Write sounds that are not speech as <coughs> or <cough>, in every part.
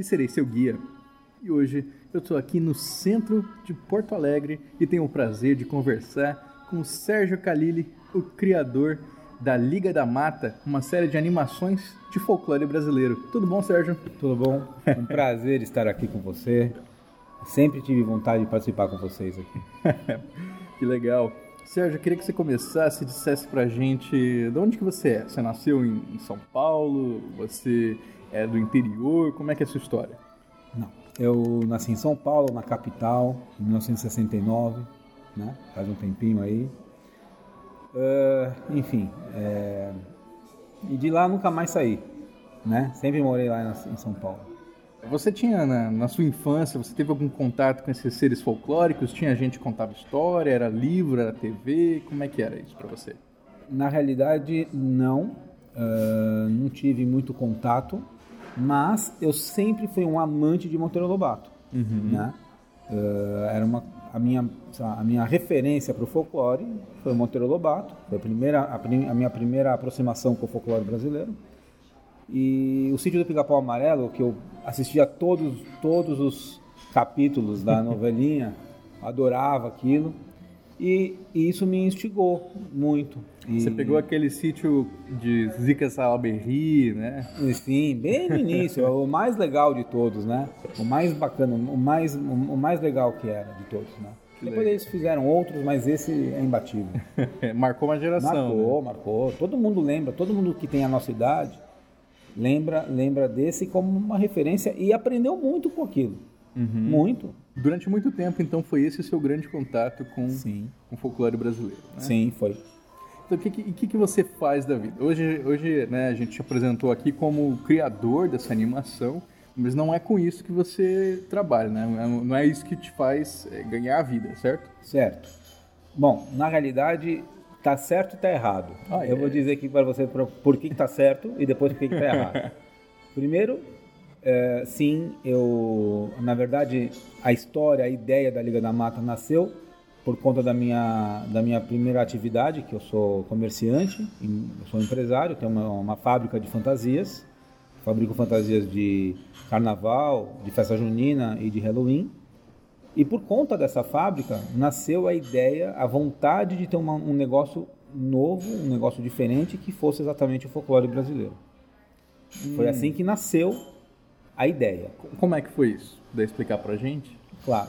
e serei seu guia. E hoje eu estou aqui no centro de Porto Alegre e tenho o prazer de conversar com o Sérgio Calili, o criador da Liga da Mata, uma série de animações de folclore brasileiro. Tudo bom, Sérgio? Tudo bom? Um prazer estar aqui com você. Sempre tive vontade de participar com vocês aqui. <laughs> Que legal. Sérgio, eu queria que você começasse e dissesse pra gente de onde que você é. Você nasceu em São Paulo? Você é do interior? Como é que é a sua história? Não. Eu nasci em São Paulo, na capital, em 1969, né? Faz um tempinho aí. Ah, enfim, é, e de lá nunca mais saí, né? Sempre morei lá em São Paulo. Você tinha, na, na sua infância, você teve algum contato com esses seres folclóricos? Tinha gente que contava história? Era livro? Era TV? Como é que era isso pra você? Na realidade, não. Ah, não tive muito contato, mas eu sempre fui um amante de Monteiro Lobato. Né? Ah, era uma, a, minha, lá, a minha referência para o folclore foi Monteiro Lobato. Foi a, primeira, a, prim- a minha primeira aproximação com o folclore brasileiro. E o Sítio do Pica-Pau Amarelo, que eu assistia todos, todos os capítulos da <laughs> novelinha, adorava aquilo. E, e isso me instigou muito. E- Você pegou aquele sítio de Zica Salaberry, né? Sim, bem no início, é o mais legal de todos, né? O mais bacana, o mais, o mais legal que era de todos, né? Depois eles fizeram outros, mas esse é imbatível. <laughs> Marcou uma geração. Marcou, né? marcou. Todo mundo lembra, todo mundo que tem a nossa idade lembra, lembra desse como uma referência e aprendeu muito com aquilo. Uhum. Muito. Durante muito tempo, então, foi esse o seu grande contato com, Sim. com o folclore brasileiro. Né? Sim, foi. Então, o que, que, que, você faz da vida? Hoje, hoje né, a gente te apresentou aqui como criador dessa animação, mas não é com isso que você trabalha, né? Não é isso que te faz é, ganhar a vida, certo? Certo. Bom, na realidade, tá certo e tá errado. Ah, Eu é? vou dizer aqui para você por que, que tá certo e depois por que, que tá errado. <laughs> Primeiro, é, sim, eu, na verdade, a história, a ideia da Liga da Mata nasceu por conta da minha, da minha primeira atividade, que eu sou comerciante, eu sou empresário, tenho uma, uma fábrica de fantasias, fabrico fantasias de carnaval, de festa junina e de Halloween. E por conta dessa fábrica, nasceu a ideia, a vontade de ter uma- um negócio novo, um negócio diferente, que fosse exatamente o folclore brasileiro. Foi assim que nasceu a ideia. Como é que foi isso? Puder explicar pra gente? Claro.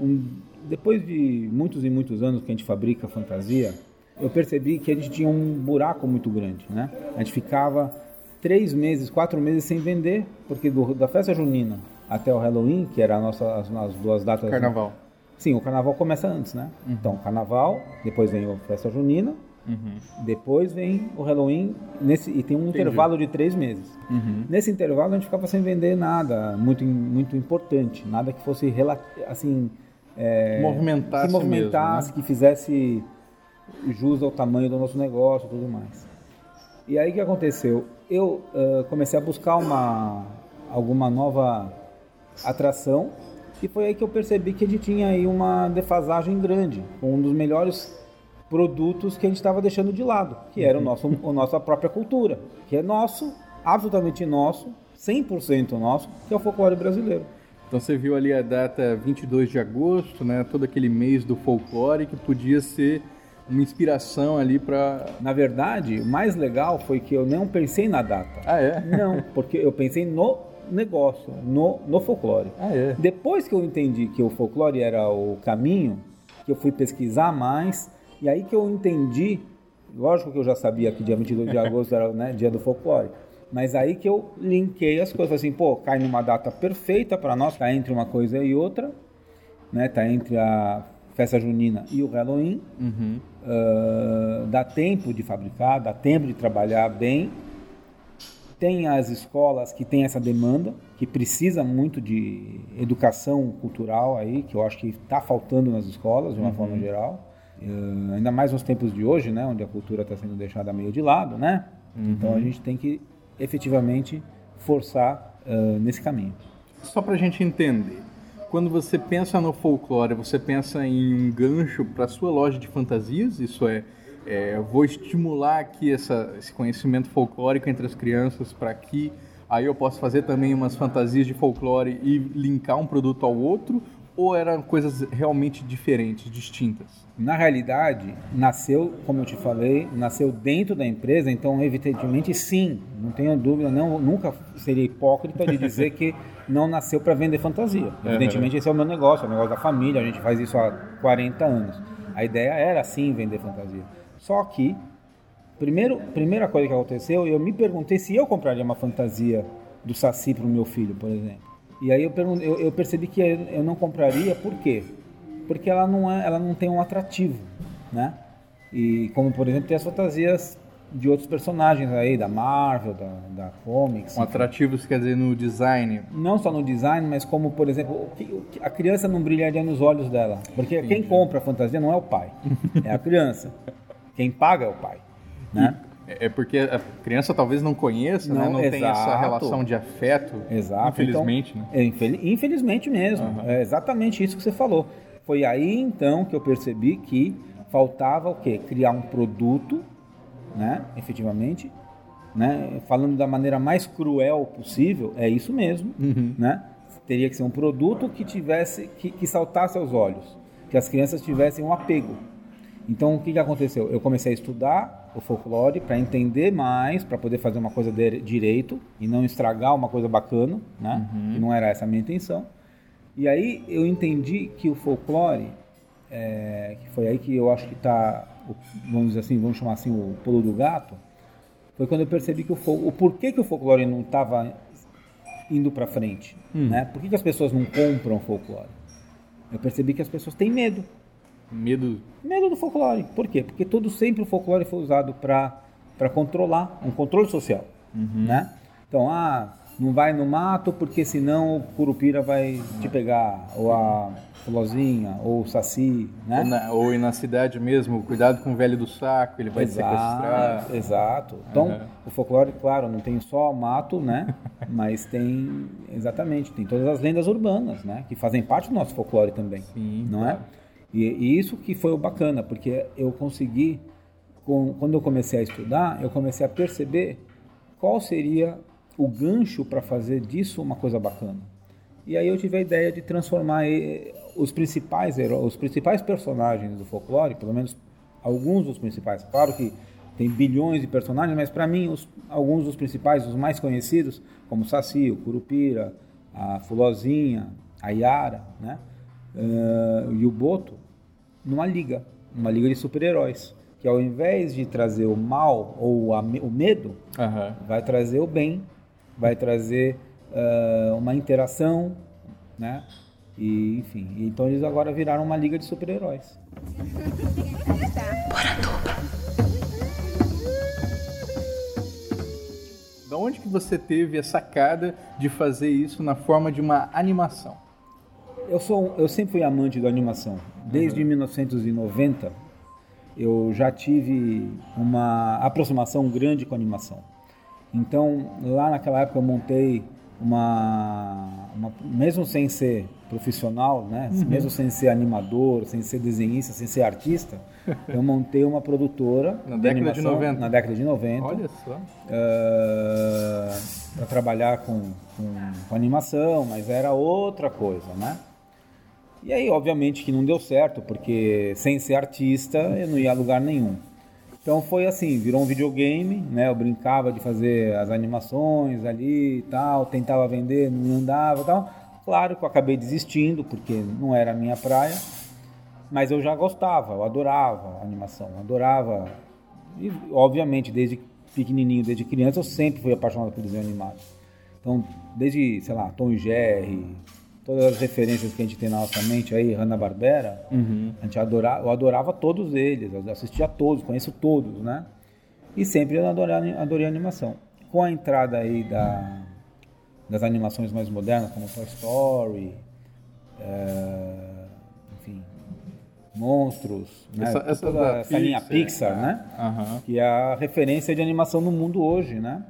Um- depois de muitos e muitos anos que a gente fabrica fantasia, eu percebi que a gente tinha um buraco muito grande, né? A gente ficava três meses, quatro meses sem vender, porque do- da festa junina até o Halloween, que era a nossa, as, as duas datas... Carnaval. Sim, o carnaval começa antes, né? Então, carnaval, depois vem a festa junina, depois vem o Halloween, nesse, e tem um intervalo de três meses. Nesse intervalo a gente ficava sem vender nada muito, muito importante, nada que fosse assim é, Movimentasse que movimentasse, mesmo, que fizesse jus ao tamanho do nosso negócio, tudo mais. E aí o que aconteceu? Eu ah, comecei a buscar uma alguma nova atração e foi aí que eu percebi que a gente tinha aí uma defasagem grande, um dos melhores produtos que a gente estava deixando de lado, que era o nosso, a nossa própria cultura, que é nosso, absolutamente nosso, 100% nosso, que é o folclore brasileiro. Então você viu ali a data 22 de agosto, né? Todo aquele mês do folclore que podia ser uma inspiração ali pra... Na verdade, o mais legal foi que eu não pensei na data. Ah, é? Não, porque eu pensei no negócio, no, no folclore. Ah, é? Depois que eu entendi que o folclore era o caminho, que eu fui pesquisar mais, e aí que eu entendi, lógico que eu já sabia que dia 22 de agosto era né, dia do folclore, mas aí que eu linkei as coisas, assim, pô, cai numa data perfeita para nós, tá entre uma coisa e outra, né, tá entre a festa junina e o Halloween, Ah, dá tempo de fabricar, dá tempo de trabalhar bem, tem as escolas que têm essa demanda, que precisa muito de educação cultural aí, que eu acho que está faltando nas escolas, de uma forma geral. Uh, ainda mais nos tempos de hoje, né, onde a cultura está sendo deixada meio de lado, né? Então a gente tem que efetivamente forçar uh, nesse caminho. Só para a gente entender, quando você pensa no folclore, você pensa em um gancho para sua loja de fantasias? Isso é, é vou estimular aqui essa, esse conhecimento folclórico entre as crianças para que aí eu possa fazer também umas fantasias de folclore e linkar um produto ao outro? Ou eram coisas realmente diferentes, distintas? Na realidade, nasceu, como eu te falei, nasceu dentro da empresa, então evidentemente sim, não tenho dúvida, não, nunca seria hipócrita de dizer que <laughs> não nasceu para vender fantasia. Evidentemente esse é o meu negócio, é o negócio da família, a gente faz isso há 40 anos. A ideia era sim vender fantasia. Só que, primeiro, primeira coisa que aconteceu, eu me perguntei se eu compraria uma fantasia do Saci para o meu filho, por exemplo. E aí eu, eu, eu percebi que eu não compraria, por quê? Porque ela não, é, ela não tem um atrativo, né? E como, por exemplo, tem as fantasias de outros personagens aí, da Marvel, da, da Comics. Um atrativos quer dizer no design? Não só no design, mas como, por exemplo, a criança não brilharia nos olhos dela. Porque Entendi. quem compra a fantasia não é o pai, é a criança. quem paga é o pai, né? E é porque a criança talvez não conheça, não, né? não exato. tem essa relação de afeto. Exato. Infelizmente, então, né? É, infelizmente mesmo. Uhum. É exatamente isso que você falou. Foi aí então que eu percebi que faltava o quê? Criar um produto, né? Efetivamente, né? Falando da maneira mais cruel possível, é isso mesmo, uhum. né? Teria que ser um produto que tivesse, que, que saltasse aos olhos, que as crianças tivessem um apego. Então, o que, que aconteceu? Eu comecei a estudar o folclore para entender mais, para poder fazer uma coisa de, direito e não estragar uma coisa bacana, né? Uhum. não era essa a minha intenção. E aí eu entendi que o folclore, é, que foi aí que eu acho que está, vamos dizer assim, vamos chamar assim, o pulo do gato, foi quando eu percebi que o, o porquê que o folclore não estava indo para frente, hum. né? Por que, que as pessoas não compram folclore? Eu percebi que as pessoas têm medo. Medo? Medo do folclore. Por quê? Porque todo sempre o folclore foi usado para controlar, um controle social, uhum. né? Então, ah, não vai no mato porque senão o curupira vai te pegar, ou a fulozinha, ou o saci, né? Ou, na, ou na cidade mesmo, cuidado com o velho do saco, ele vai exato, sequestrar. Exato. Então, uhum. o folclore, claro, não tem só mato, né? <laughs> Mas tem, exatamente, tem todas as lendas urbanas, né? Que fazem parte do nosso folclore também, Sim, não é? claro. é? E, e, isso que foi o bacana, porque eu consegui, com, quando eu comecei a estudar, eu comecei a perceber qual seria o gancho para fazer disso uma coisa bacana. E aí eu tive a ideia de transformar os principais heróis, os principais personagens do folclore, pelo menos alguns dos principais. Claro que tem bilhões de personagens, mas para mim os, alguns dos principais, os mais conhecidos, como o Saci, o Curupira, a Fulozinha, a Yara, né? Uh, e o Boto, numa liga, numa liga de super-heróis. Que ao invés de trazer o mal ou a, o medo, uhum. vai trazer o bem, vai trazer uh, uma interação, né? E, enfim, então eles agora viraram uma liga de super-heróis. Da onde que você teve a sacada de fazer isso na forma de uma animação? Eu sou, eu sempre fui amante da animação. Desde uhum. 1990 eu já tive uma aproximação grande com a animação. Então, lá naquela época eu montei uma, uma mesmo sem ser profissional, né? Uhum. Mesmo sem ser animador, sem ser desenhista, sem ser artista, <laughs> eu montei uma produtora na de década de 90. Na década de 90. Olha só. Uh, eh, para trabalhar com, com, com animação, mas era outra coisa, né? E aí, obviamente, que não deu certo, porque sem ser artista eu não ia a lugar nenhum. Então foi assim, virou um videogame, né? Eu brincava de fazer as animações ali e tal, tentava vender, não andava e tal. Claro que eu acabei desistindo, porque não era a minha praia, mas eu já gostava, eu adorava a animação, adorava. E, obviamente, desde pequenininho, desde criança, eu sempre fui apaixonado por desenho animado. Então, desde, sei lá, Tom e Jerry, todas as referências que a gente tem na nossa mente aí, Hanna-Barbera, uhum. a gente adorava, eu adorava todos eles, eu assistia a todos, conheço todos, né? E sempre eu adorei, adorei a animação. com a entrada aí da, das animações mais modernas, como Toy Story, é, enfim, Monstros, né? Essa- essa Toda da essa linha Pixar, Pixar, né? Aham. que é a referência de animação no mundo hoje, né?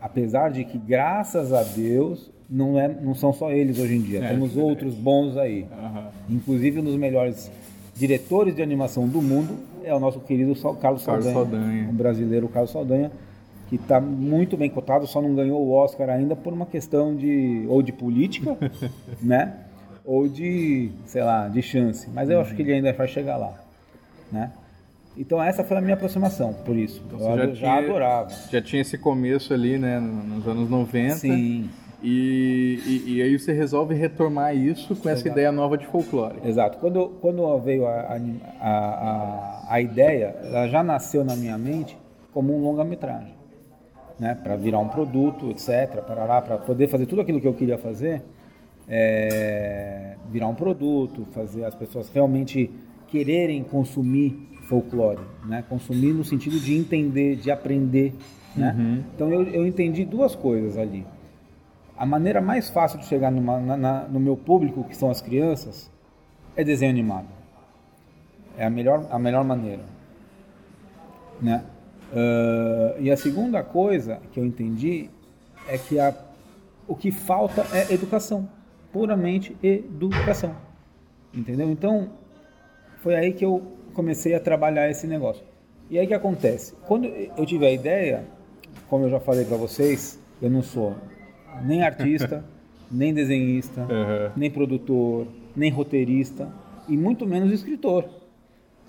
Apesar de que, graças a Deus, não, é, não são só eles hoje em dia. É. Temos outros bons aí. Aham. Inclusive, um dos melhores diretores de animação do mundo é o nosso querido Carlos, Carlos Saldanha, Saldanha. um brasileiro, Carlos Saldanha, que está muito bem cotado, só não ganhou o Oscar ainda por uma questão de ou de política, <laughs> né? Ou de, sei lá, de chance. Mas eu acho que ele ainda vai chegar lá, né? Então essa foi a minha aproximação, por isso. Então, eu já, tinha- adorava. Já tinha esse começo ali, né, nos anos 90. Sim, E, e, e aí você resolve retomar isso com essa Exato. ideia nova de folclore. exato. Quando, quando veio a, a, a, a ideia, ela já nasceu na minha mente como um longa-metragem. Né? Para virar um produto, etc. Para poder fazer tudo aquilo que eu queria fazer, é, virar um produto, fazer as pessoas realmente quererem consumir folclore, né? Consumir no sentido de entender, de aprender, né? Então eu, eu entendi duas coisas ali. A maneira mais fácil de chegar numa- na- na- no meu público, que são as crianças, é desenho animado. É a melhor, a melhor maneira. Né? Ah, e a segunda coisa que eu entendi é que a, o que falta é educação. Puramente educação. Entendeu? Então, foi aí que eu comecei a trabalhar esse negócio. E aí que acontece? Quando eu tive a ideia, como eu já falei para vocês, eu não sou nem artista, <laughs> nem desenhista, Uhum. nem produtor, nem roteirista e muito menos escritor.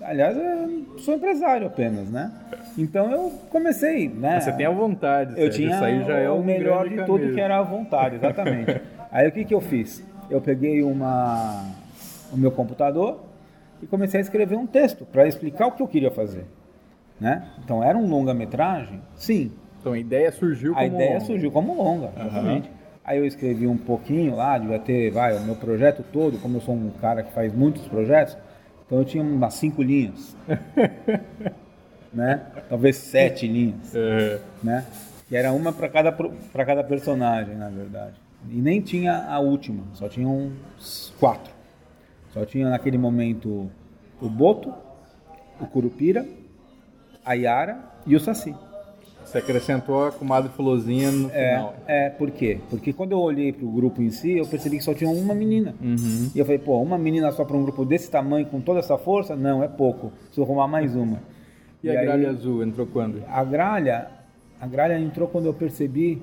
Aliás, eu sou empresário apenas, né? Então eu comecei, né? Mas você tem a vontade, Eu tinha isso aí já é o um melhor de tudo caminho. que era a vontade, exatamente. <laughs> aí o que, que eu fiz? Eu peguei uma, o meu computador e comecei a escrever um texto para explicar o que eu queria fazer. Né? Então era um longa-metragem? Sim. Então a ideia surgiu como A ideia longa. surgiu como longa, exatamente. Aí eu escrevi um pouquinho lá, devia ter, vai, o meu projeto todo, como eu sou um cara que faz muitos projetos, então eu tinha umas cinco linhas. <laughs> né? Talvez sete linhas É, né? Que era uma para cada para cada personagem, na verdade. E nem tinha a última, só tinha uns quatro. Só tinha naquele momento o Boto, o Curupira, a Yara e o Saci. Você acrescentou a comadre Fulozinha no É, final. é, por quê? Porque quando eu olhei pro grupo em si, eu percebi que só tinha uma menina. Uhum. E eu falei, pô, uma menina só para um grupo desse tamanho, com toda essa força? Não, é pouco. Preciso arrumar mais uma. E, a aí- gralha azul entrou quando? A gralha, a gralha entrou quando eu percebi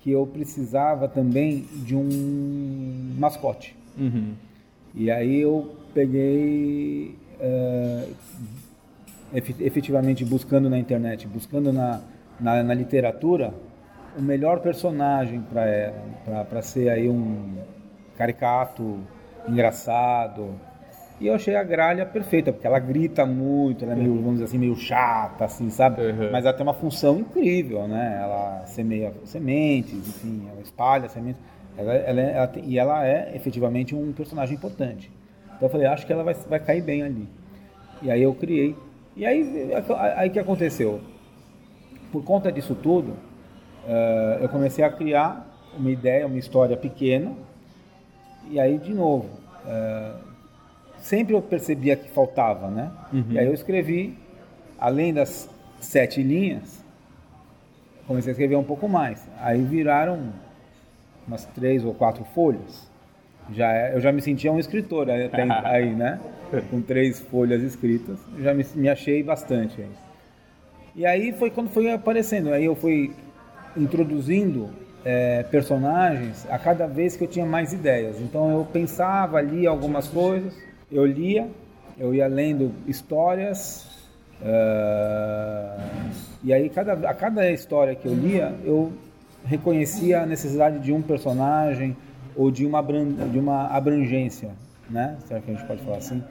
que eu precisava também de um mascote. Uhum. E aí eu peguei efe- efetivamente buscando na internet, buscando na, na, na literatura o melhor personagem para ela, para ser aí um caricato, engraçado. E eu achei a gralha perfeita, porque ela grita muito, ela é meio, vamos dizer assim, meio chata, assim, sabe? Uhum. Mas ela tem uma função incrível, né? Ela semeia sementes, enfim, ela espalha sementes. Ela, ela é- ela tem- e ela é efetivamente um personagem importante. Então eu falei, acho que ela vai, vai cair bem ali. E aí eu criei. E aí, aí que aconteceu? Por conta disso tudo, eh, eu comecei a criar uma ideia, uma história pequena. E aí, de novo, eh, sempre eu percebia que faltava, né? E aí eu escrevi, além das sete linhas, comecei a escrever um pouco mais. Aí viraram umas três ou quatro folhas. Já é- eu já me sentia um escritor aí, até aí, né? <laughs> Com três folhas escritas, já me, me achei bastante aí. E aí foi quando foi aparecendo, aí eu fui introduzindo eh, personagens a cada vez que eu tinha mais ideias. Então eu pensava ali algumas coisas, eu lia, eu ia lendo histórias, eh, e aí cada, a cada história que eu lia, eu reconhecia a necessidade de um personagem ou de uma, de uma abrangência, né? Será que a gente pode falar assim?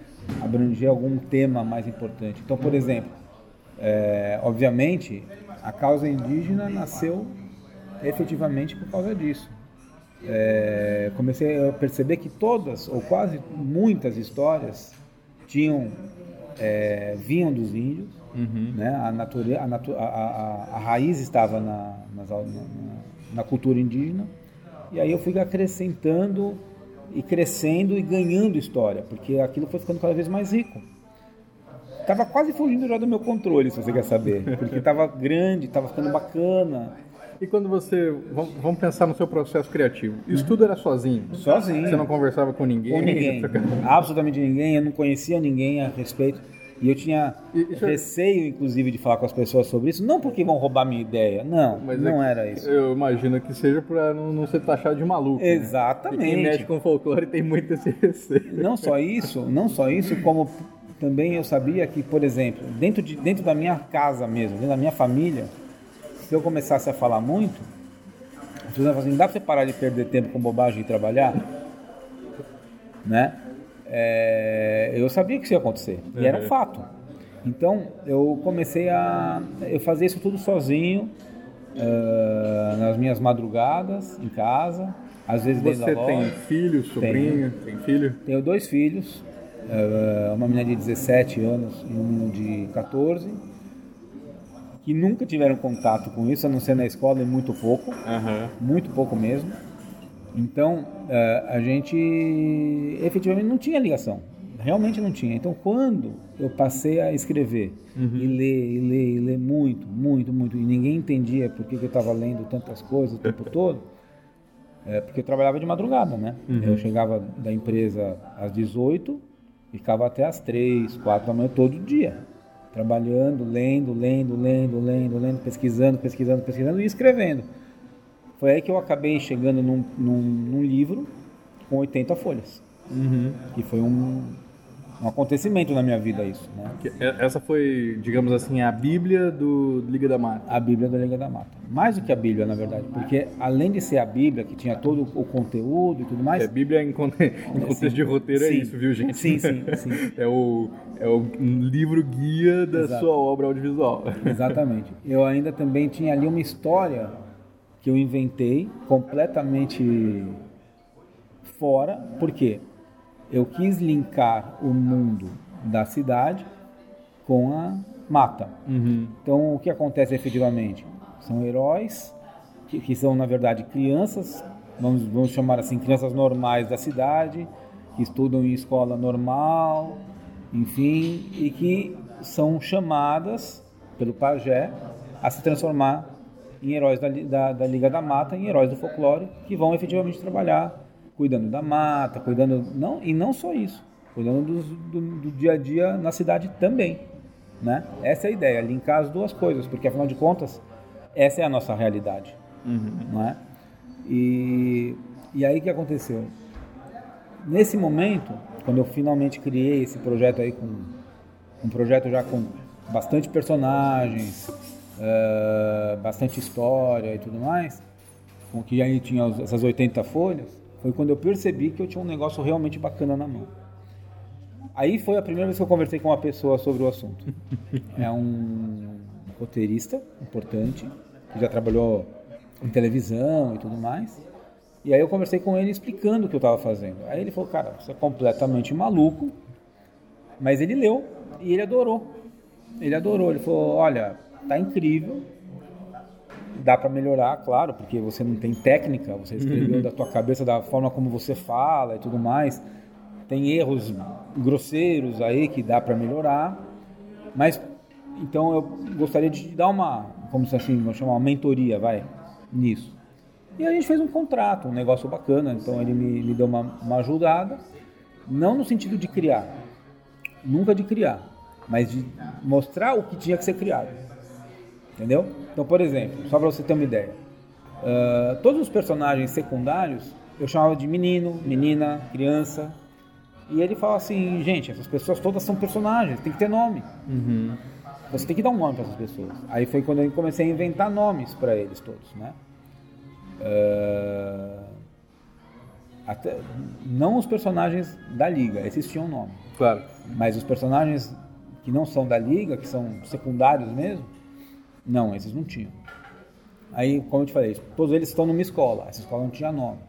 Abranger algum tema mais importante. Então, por exemplo, é, obviamente, a causa indígena nasceu efetivamente por causa disso. É, comecei a perceber que todas, ou quase muitas histórias, tinham é, vinham dos índios, Uhum. né? A, nature, a, natu, a, a, a raiz estava na, nas na, na cultura indígena. E aí eu fui acrescentando e crescendo e ganhando história, porque aquilo foi ficando cada vez mais rico. Tava quase fugindo já do meu controle, se você quer saber, porque tava grande, tava ficando bacana, E quando você. Vamos pensar no seu processo criativo. Isso tudo era sozinho? sozinho. Você não conversava com ninguém? com ninguém, <laughs> absolutamente ninguém, eu não conhecia ninguém a respeito. E eu tinha E- é- receio, inclusive, de falar com as pessoas sobre isso. Não porque vão roubar minha ideia, não, Mas não é- era isso. Eu imagino que seja pra não, não ser taxado de maluco. né? Exatamente. E quem mexe com folclore tem muito esse receio. Não só isso, não só isso, como também eu sabia que, por exemplo, dentro, de, dentro da minha casa mesmo, dentro da minha família, se eu começasse a falar muito, as pessoas iam assim, não dá pra você parar de perder tempo com bobagem e trabalhar? Né? É, eu sabia que isso ia acontecer, e era fato. Então, eu comecei a eu fazer isso tudo sozinho, eh, nas minhas madrugadas, em casa, às vezes dentro Você da tem loja. filho, sobrinho? Tem filho? Tenho dois filhos, uma menina de 17 anos e um menino de 14, que nunca tiveram contato com isso, a não ser na escola e muito pouco, Aham. muito pouco mesmo. Então, eh, a gente efetivamente não tinha ligação, realmente não tinha. Então, quando eu passei a escrever e ler, e ler, e ler muito, muito, muito, e ninguém entendia por que eu estava lendo tantas coisas o tempo todo, é porque eu trabalhava de madrugada, né? Eu chegava da empresa às 18 e ficava até às 3, 4 da manhã todo dia. Trabalhando, lendo, lendo, lendo, lendo, lendo, pesquisando, pesquisando, pesquisando e escrevendo. Foi aí que eu acabei chegando num, num, num livro com 80 folhas. Que foi um, um acontecimento na minha vida isso, né? É- Essa foi, digamos assim, a Bíblia do Liga da Mata. a Bíblia da Liga da Mata. Mais do que a Bíblia, na verdade, porque além de ser a Bíblia, que tinha todo o conteúdo e tudo mais, É, Bíblia em, conte- <laughs> em contexto de roteiro é Sim. isso, viu, gente? Sim, sim, <laughs> sim. É o, é o livro guia da Exato. sua obra audiovisual. Exatamente. Eu ainda também tinha ali uma história que eu inventei completamente fora, porque eu quis linkar o mundo da cidade com a mata. Então, o que acontece efetivamente? São heróis que, que são, na verdade, crianças, vamos, vamos chamar assim, crianças normais da cidade, que estudam em escola normal, enfim, e que são chamadas pelo pajé a se transformar em heróis da, da, da Liga da Mata, em heróis do folclore, que vão efetivamente trabalhar cuidando da mata, cuidando não e não só isso, cuidando dos- do, do dia a dia na cidade também, né? Essa é a ideia, linkar as duas coisas, porque afinal de contas essa é a nossa realidade, não é? E e aí que aconteceu? Nesse momento, quando eu finalmente criei esse projeto aí com um projeto já com bastante personagens, eh, bastante história e tudo mais, com que aí tinha essas 80 folhas, foi quando eu percebi que eu tinha um negócio realmente bacana na mão. Aí foi a primeira vez que eu conversei com uma pessoa sobre o assunto. É um roteirista importante, que já trabalhou em televisão e tudo mais. E aí eu conversei com ele explicando o que eu estava fazendo. Aí ele falou, cara, você é completamente maluco, mas ele leu e ele adorou. Ele adorou. Ele falou: Olha, tá incrível. Dá para melhorar, claro, porque você não tem técnica. Você escreveu da tua cabeça, da forma como você fala e tudo mais. Tem erros grosseiros aí que dá para melhorar. Mas então eu gostaria de te dar uma, como se assim, vamos chamar uma mentoria, vai, nisso. E a gente fez um contrato, um negócio bacana. Então ele me, me deu uma, uma ajudada, não no sentido de criar, nunca de criar, mas de mostrar o que tinha que ser criado. Entendeu? Então, por exemplo, só para você ter uma ideia, ah, todos os personagens secundários eu chamava de menino, menina, criança. E ele fala assim, gente, essas pessoas todas são personagens, tem que ter nome. Você tem que dar um nome para essas pessoas. Aí foi quando eu comecei a inventar nomes para eles todos, né? Ah, até, não os personagens da liga, esses tinham nome. Claro. Mas os personagens que não são da liga, que são secundários mesmo, não, esses não tinham. Aí, como eu te falei, todos eles estão numa escola. Essa escola não tinha nome.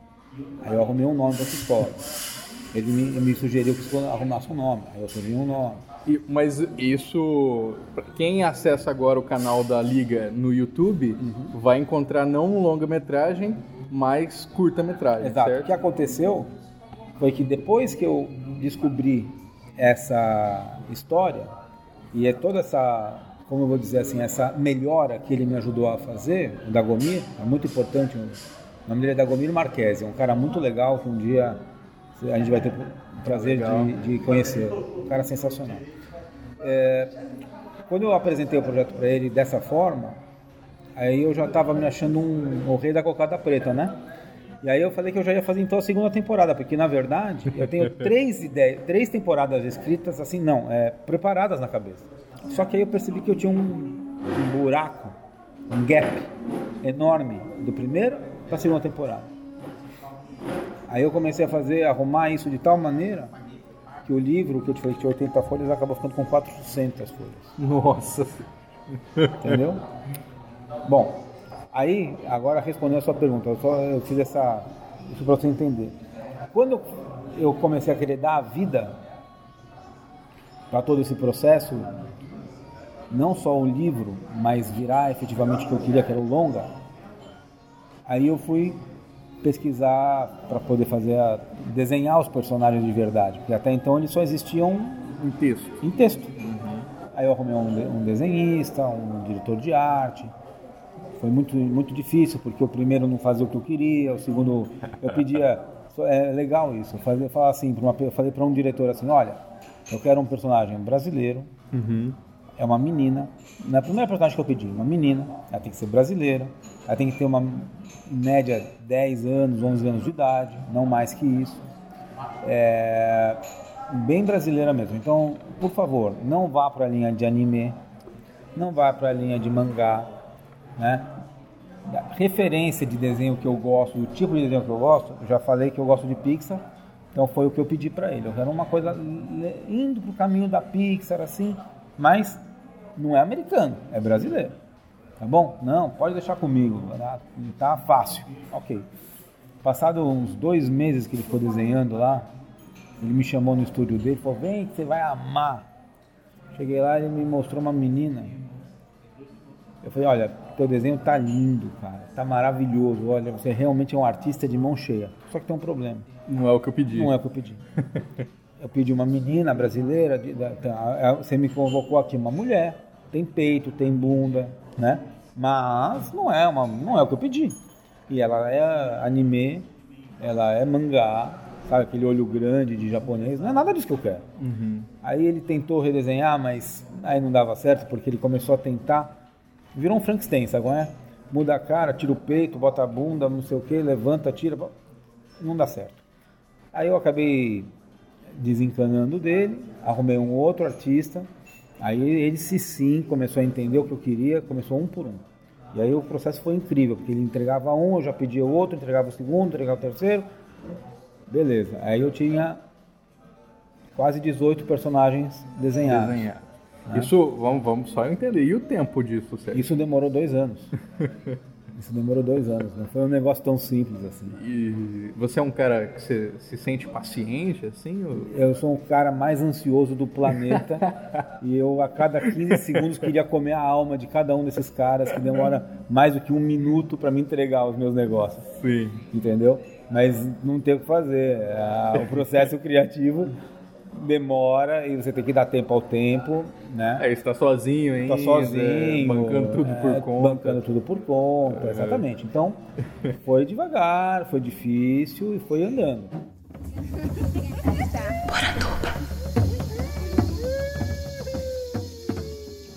Aí eu arrumei um nome para essa escola. Ele me, me sugeriu que eu arrumasse um nome. Aí eu sugeri um nome. E- mas isso, quem acessa agora o canal da Liga no YouTube, Uhum. vai encontrar não um longa-metragem, mas curta-metragem, Exato. O certo? que aconteceu foi que depois que eu descobri essa história e é toda essa, como eu vou dizer assim, essa melhora que ele me ajudou a fazer, o Dagomir, é muito importante. O nome dele é Dagomir Marquesi, é um cara muito legal que um dia a gente vai ter o prazer de, de conhecer. Um cara sensacional. É, quando eu apresentei o projeto para ele dessa forma, aí eu já estava me achando um, o rei da cocada preta, né? E aí eu falei que eu já ia fazer então a segunda temporada, porque na verdade eu tenho <laughs> três ideias, três temporadas escritas assim, não, é, preparadas na cabeça. Só que aí eu percebi que eu tinha um, um buraco, um gap enorme do primeiro para a segunda temporada. Aí eu comecei a fazer, arrumar isso de tal maneira que o livro, que eu te falei que tinha 80 folhas, acabou ficando com 400 folhas. Nossa. Entendeu? Bom, aí, agora respondendo a sua pergunta, eu, só, eu fiz essa. Isso para você entender. Quando eu- eu comecei a querer dar a vida para todo esse processo, não só o livro, mas virar efetivamente o que eu queria, que era o longa, aí eu fui pesquisar para poder fazer a, desenhar os personagens de verdade, porque até então eles só existiam Um texto. em texto. Aí eu arrumei um, um desenhista, um diretor de arte. Foi muito, muito difícil, porque o primeiro não fazia o que eu queria, o segundo eu pedia. <laughs> É legal isso. Eu fazia, falar assim, uma eu falei para um diretor assim: olha, eu quero um personagem brasileiro, é uma menina. Na primeira personagem que eu pedi, uma menina, ela tem que ser brasileira, ela tem que ter uma média 10 anos, 11 anos de idade, não mais que isso. É, bem brasileira mesmo. Então, por favor, não vá para a linha de anime, não vá para a linha de mangá, né? Referência de desenho que eu gosto, do tipo de desenho que eu gosto, eu já falei que eu gosto de Pixar, então foi o que eu pedi para ele. Eu quero uma coisa indo pro caminho da Pixar assim, mas não é americano, é brasileiro. Tá bom? Não, pode deixar comigo, tá, fácil. Ok. Passado uns dois meses que ele ficou desenhando lá, ele me chamou no estúdio dele e falou: Vem que você vai amar. Cheguei lá e ele me mostrou uma menina. Eu falei: Olha, teu desenho tá lindo, cara, tá maravilhoso. Olha, você realmente é um artista de mão cheia. Só que tem um problema. Não é o que eu pedi. Não é o que eu pedi. <laughs> Eu pedi uma menina brasileira, de- da- da- você me convocou aqui uma mulher, tem peito, tem bunda, né? Mas não é, uma, não é o que eu pedi. E ela é anime, ela é mangá, sabe, aquele olho grande de japonês, não é nada disso que eu quero. Aí ele tentou redesenhar, mas aí não dava certo, porque ele começou a tentar, virou um Frankenstein, sabe qual é? Muda a cara, tira o peito, bota a bunda, não sei o que, levanta, tira, não dá certo. Aí eu acabei desencanando dele, arrumei um outro artista. Aí ele se sim começou a entender o que eu queria, começou um por um. E aí o processo foi incrível, porque ele entregava um, eu já pedia o outro, entregava o segundo, entregava o terceiro. Beleza. Aí eu tinha quase 18 personagens desenhados. Desenhar. Isso, vamos, vamos só entender. E o tempo disso, Sérgio? Isso demorou dois anos. <laughs> Isso demorou dois anos. Não foi um negócio tão simples assim. E você é um cara que você se sente paciente, assim? ou- Eu sou o cara mais ansioso do planeta <laughs> e eu a cada 15 segundos queria comer a alma de cada um desses caras que demora mais do que um minuto para me entregar os meus negócios, Sim. entendeu? Mas não tem o que fazer. Ah, O processo criativo demora e você tem que dar tempo ao tempo, né? É, você tá sozinho ainda. Tá sozinho, Bancando tudo por é, conta. Bancando tudo por conta, exatamente. Então, foi devagar, foi difícil e foi andando.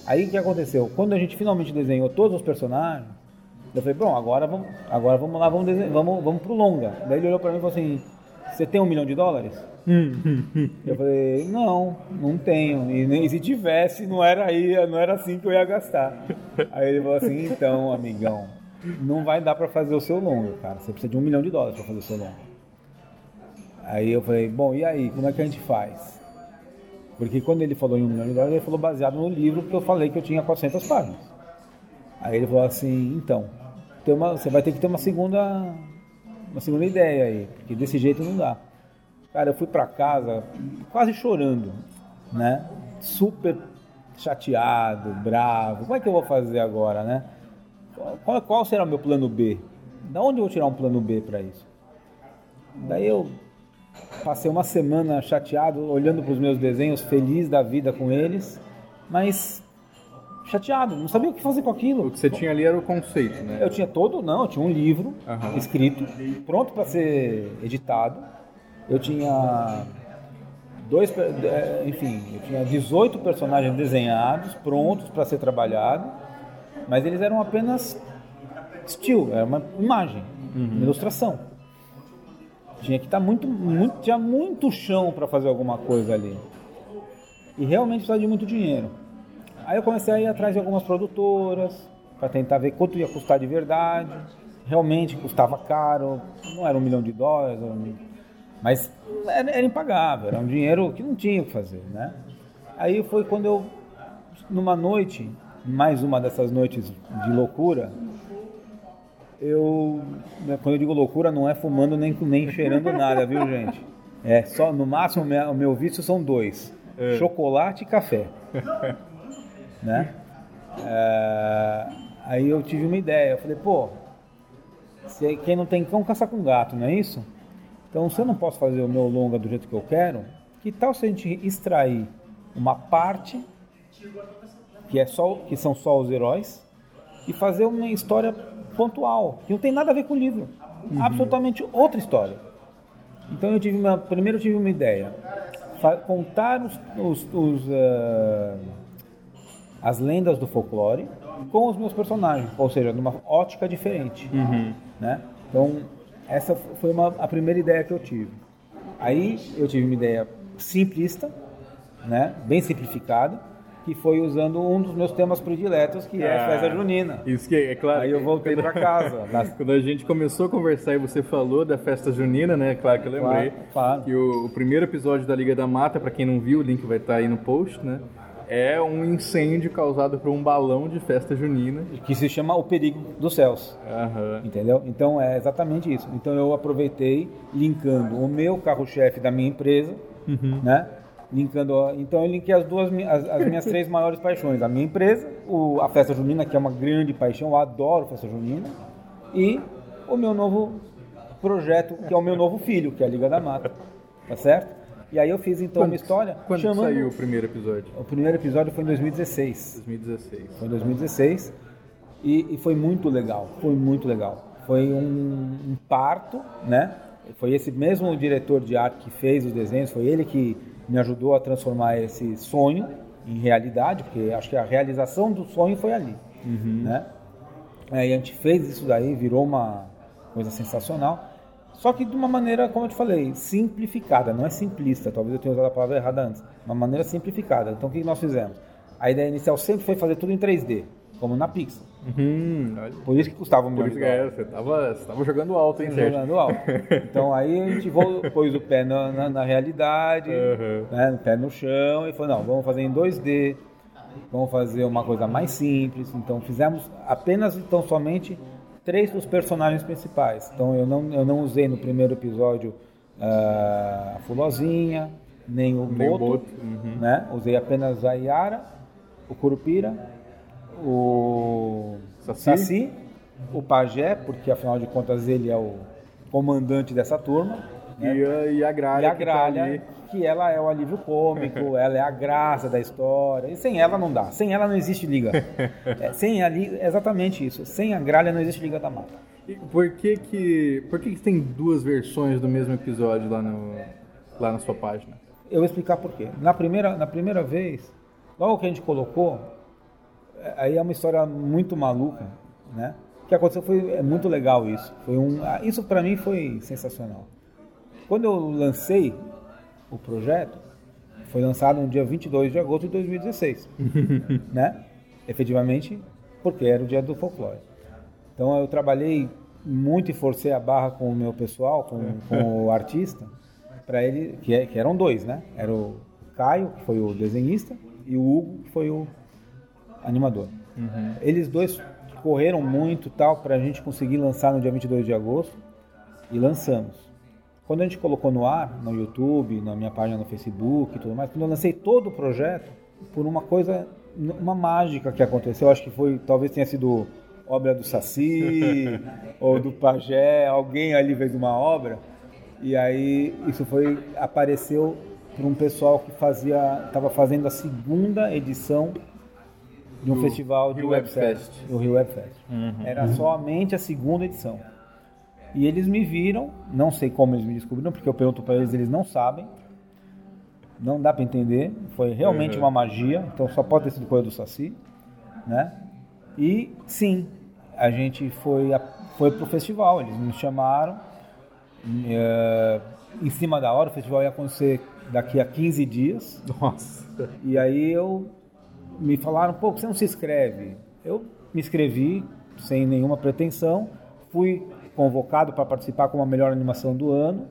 Aí o que aconteceu? Quando a gente finalmente desenhou todos os personagens, eu falei, bom, agora vamos, agora vamos lá, vamos, desenhar, vamos, vamos pro longa. Daí ele olhou pra mim e falou assim, você tem um milhão de dólares? Eu falei, não, não tenho. E nem se tivesse, não era aí, não era assim que eu ia gastar. Aí ele falou assim, então, amigão, não vai dar pra fazer o seu longa, cara. Você precisa de um milhão de dólares pra fazer o seu longa. Aí eu falei, bom, e aí, como é que a gente faz? Porque quando ele falou em um milhão de dólares, ele falou baseado no livro que eu falei que eu tinha 400 páginas. Aí ele falou assim, então, uma- você vai ter que ter uma segunda, uma segunda ideia aí, porque desse jeito não dá. Cara, eu fui pra casa quase chorando, né? Super chateado, bravo. Como é que eu vou fazer agora, né? Qual, qual será o meu plano B? Da onde eu vou tirar um plano B para isso? Daí eu passei uma semana chateado, olhando para os meus desenhos, feliz da vida com eles, mas chateado, não sabia o que fazer com aquilo. O que você tinha ali era o conceito, né? Eu tinha todo, não, eu tinha um livro Aham. escrito, pronto para ser editado. Eu tinha dois, eh, enfim, eu tinha 18 personagens desenhados, prontos para ser trabalhado, mas eles eram apenas still, era uma imagem, uma ilustração. Tinha que estar muito, muito, tinha muito chão para fazer alguma coisa ali. E realmente precisava de muito dinheiro. Aí eu comecei a ir atrás de algumas produtoras para tentar ver quanto ia custar de verdade. Realmente custava caro, não era um milhão de dólares, era um- mas era, era impagável, era um dinheiro que não tinha o que fazer, né? Aí foi quando eu, numa noite, mais uma dessas noites de loucura, eu, né, quando eu digo loucura, não é fumando nem, nem cheirando nada, viu, gente? É só, no máximo, o meu- o meu vício são dois: chocolate e café. né? É, aí eu tive uma ideia, eu falei, pô, se, quem não tem cão caça com gato, não é isso? Então, se eu não posso fazer o meu longa do jeito que eu quero, que tal se a gente extrair uma parte que é só que são só os heróis e fazer uma história pontual que não tem nada a ver com o livro, absolutamente outra história. Então eu tive uma, primeiro eu tive uma ideia, contar os, os- os, eh, as lendas do folclore com os meus personagens, ou seja, numa ótica diferente, né? Então essa foi uma, a primeira ideia que eu tive. Aí eu tive uma ideia simplista, né? Bem simplificada, que foi usando um dos meus temas prediletos, que é a festa junina. Isso que é claro. Aí eu voltei pra casa. <laughs> nas- Quando a gente começou a conversar e você falou da festa junina, né? Claro que eu lembrei. Claro, claro. Que o, o primeiro episódio da Liga da Mata, pra quem não viu, o link vai estar aí no post, né? É um incêndio causado por um balão de festa junina. que se chama O Perigo dos Céus. Aham. Entendeu? Então é exatamente isso. Então eu aproveitei linkando o meu carro-chefe da minha empresa, né? Linkando, então eu linkei as duas as, as minhas três maiores paixões, a minha empresa, o, a festa junina que é uma grande paixão, eu adoro festa junina, e o meu novo projeto que é o meu novo filho, que é a Liga da Mata, tá certo? E aí eu fiz então uma história Quando chamando saiu o primeiro episódio? o primeiro episódio foi em 2016. 2016. Foi em 2016 e, e foi muito legal, foi muito legal. Foi um, um parto, né? Foi esse mesmo diretor de arte que fez os desenhos, foi ele que me ajudou a transformar esse sonho em realidade, porque acho que a realização do sonho foi ali, né? É, e a gente fez isso daí, virou uma coisa sensacional. Só que de uma maneira, como eu te falei, simplificada, não é simplista, talvez eu tenha usado a palavra errada antes, uma maneira simplificada. Então o que nós fizemos? A ideia inicial sempre foi fazer tudo em 3D, como na Pixar. Uhum. Por isso que custava um milhão de é, dólares. você tava, você tava jogando alto, hein, Sérgio? Jogando alto. <laughs> Então aí a gente pôs o pé na, na- na realidade, Uhum. né, o pé no chão e falou, não, vamos fazer em 2D, vamos fazer uma coisa mais simples. Então fizemos apenas, então, somente três dos personagens principais. Então eu não, eu não usei no primeiro episódio ah, a Fulozinha, nem o Nem Boto, Boto, uhum. né? Usei apenas a Yara, o Curupira, o Saci. Saci, o Pajé, porque afinal de contas ele é o comandante dessa turma, E a, e a gralha. e a que tá Gralha, ali. que ela é o alívio cômico, <laughs> ela é a graça da história, e sem ela não dá, sem ela não existe Liga. É, sem a Liga, é exatamente isso, sem a Gralha não existe Liga da Mata. E por que que, por que que tem duas versões do mesmo episódio lá, no, lá na sua página? Eu vou explicar por quê. Na primeira, na primeira vez, logo que a gente colocou, é, aí é uma história muito maluca, né? O que aconteceu foi é muito legal isso. Foi um, ah, isso para mim foi sensacional. Quando eu lancei o projeto, foi lançado no dia 22 de agosto de 2016, <laughs> né? Efetivamente, porque era o dia do folclore. Então eu trabalhei muito e forcei a barra com o meu pessoal, com, com o <laughs> artista, para ele, que, é- que eram dois, né? Era o Caio, que foi o desenhista, e o Hugo, que foi o animador. Eles dois correram muito tal para a gente conseguir lançar no dia 22 de agosto e lançamos. Quando a gente colocou no ar, no YouTube, na minha página no Facebook e tudo mais, quando eu lancei todo o projeto, por uma coisa, uma mágica que aconteceu, acho que foi, talvez tenha sido obra do Saci <laughs> ou do Pajé, alguém ali fez uma obra, e aí isso foi, apareceu para um pessoal que fazia, estava fazendo a segunda edição de um Do festival de Rio Web Web do Rio Web Fest. Era somente a segunda edição. E eles me viram, não sei como eles me descobriram, porque eu pergunto para eles, eles não sabem. Não dá para entender. Foi realmente Uhum. uma magia, então só pode ter sido coisa do Saci, né? E sim, a gente foi a, foi pro festival, eles me chamaram. eh, em cima da hora, o festival ia acontecer daqui a 15 dias. Nossa. E aí eu me falaram, pô, você não se inscreve? Eu me inscrevi sem nenhuma pretensão, fui convocado para participar com a melhor animação do ano.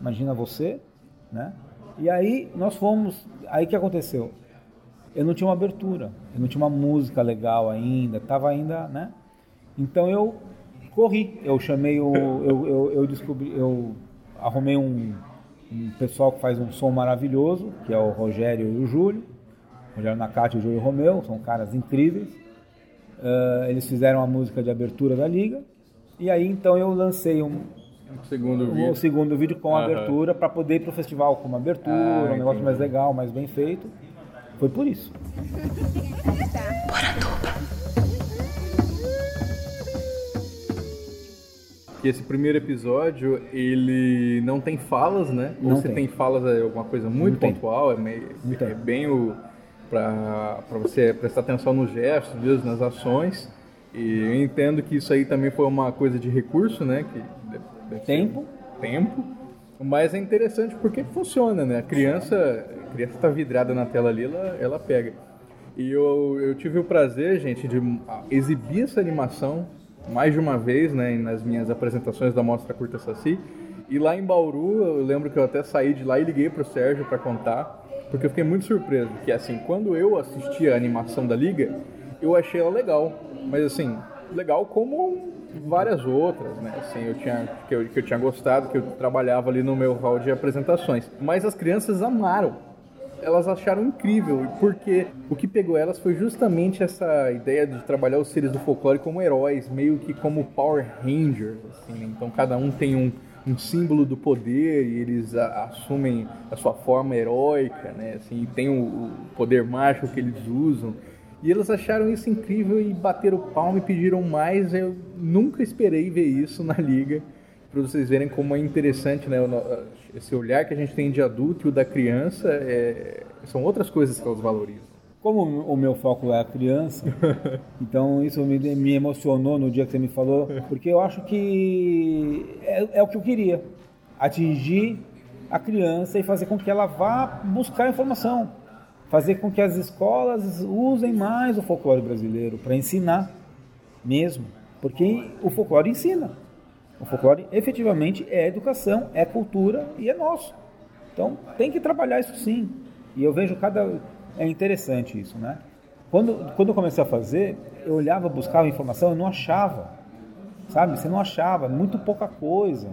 Imagina você, né? E aí nós fomos, aí que aconteceu? Eu não tinha uma abertura, eu não tinha uma música legal ainda, tava ainda, né? Então eu corri, eu chamei o, eu, eu, eu descobri, eu arrumei um, um pessoal que faz um som maravilhoso, que é o Rogério e o Júlio, Rogério Nakati e o Júlio Romeu, são caras incríveis. Ah, eles fizeram a música de abertura da liga, e aí então eu lancei um, Segundo o vídeo. segundo vídeo com Aham. abertura para poder ir pro festival com uma abertura, Ah, um negócio entendi. mais legal, mais bem feito. Foi por isso. Que esse primeiro episódio, ele não tem falas, né? Ou Não se tem. tem falas é alguma coisa muito Não tem. pontual, é, meio, tem. é bem o para você prestar atenção nos gestos, nas ações. E eu entendo que isso aí também foi uma coisa de recurso, né? Que Tempo. tempo. Mas é interessante porque funciona, né? A criança, a criança tá vidrada na tela ali, ela, ela pega. E eu, eu tive o prazer, gente, de exibir essa animação mais de uma vez, né? Nas minhas apresentações da Mostra Curta Saci. E lá em Bauru, eu lembro que eu até saí de lá e liguei pro Sérgio para contar, porque eu fiquei muito surpreso. Que assim, quando eu assisti a animação da Liga, eu achei ela legal. Mas assim, legal como várias outras, né? Assim, eu tinha que eu, que eu tinha gostado, que eu trabalhava ali no meu hall de apresentações. Mas as crianças amaram. Elas acharam incrível, porque o que pegou elas foi justamente essa ideia de trabalhar os seres do folclore como heróis, meio que como Power Rangers, assim, né? Então cada um tem um, um símbolo do poder e eles a- assumem a sua forma heróica, né? Assim, tem o, o poder mágico que eles usam. E eles acharam isso incrível e bateram palma e pediram mais. Eu nunca esperei ver isso na liga. Para vocês verem como é interessante, né? Esse olhar que a gente tem de adulto e o da criança é- são outras coisas que elas valorizam. Como o meu foco é a criança, <laughs> então isso me, me emocionou no dia que você me falou, porque eu acho que é, é o que eu queria, atingir a criança e fazer com que ela vá buscar informação, fazer com que as escolas usem mais o folclore brasileiro para ensinar mesmo, porque o folclore ensina. O folclore efetivamente é educação, é cultura e é nosso. Então tem que trabalhar isso sim. E eu vejo cada. É interessante isso, né? Quando, quando eu comecei a fazer, eu olhava, buscava informação, eu não achava. Sabe? Você não achava, muito pouca coisa.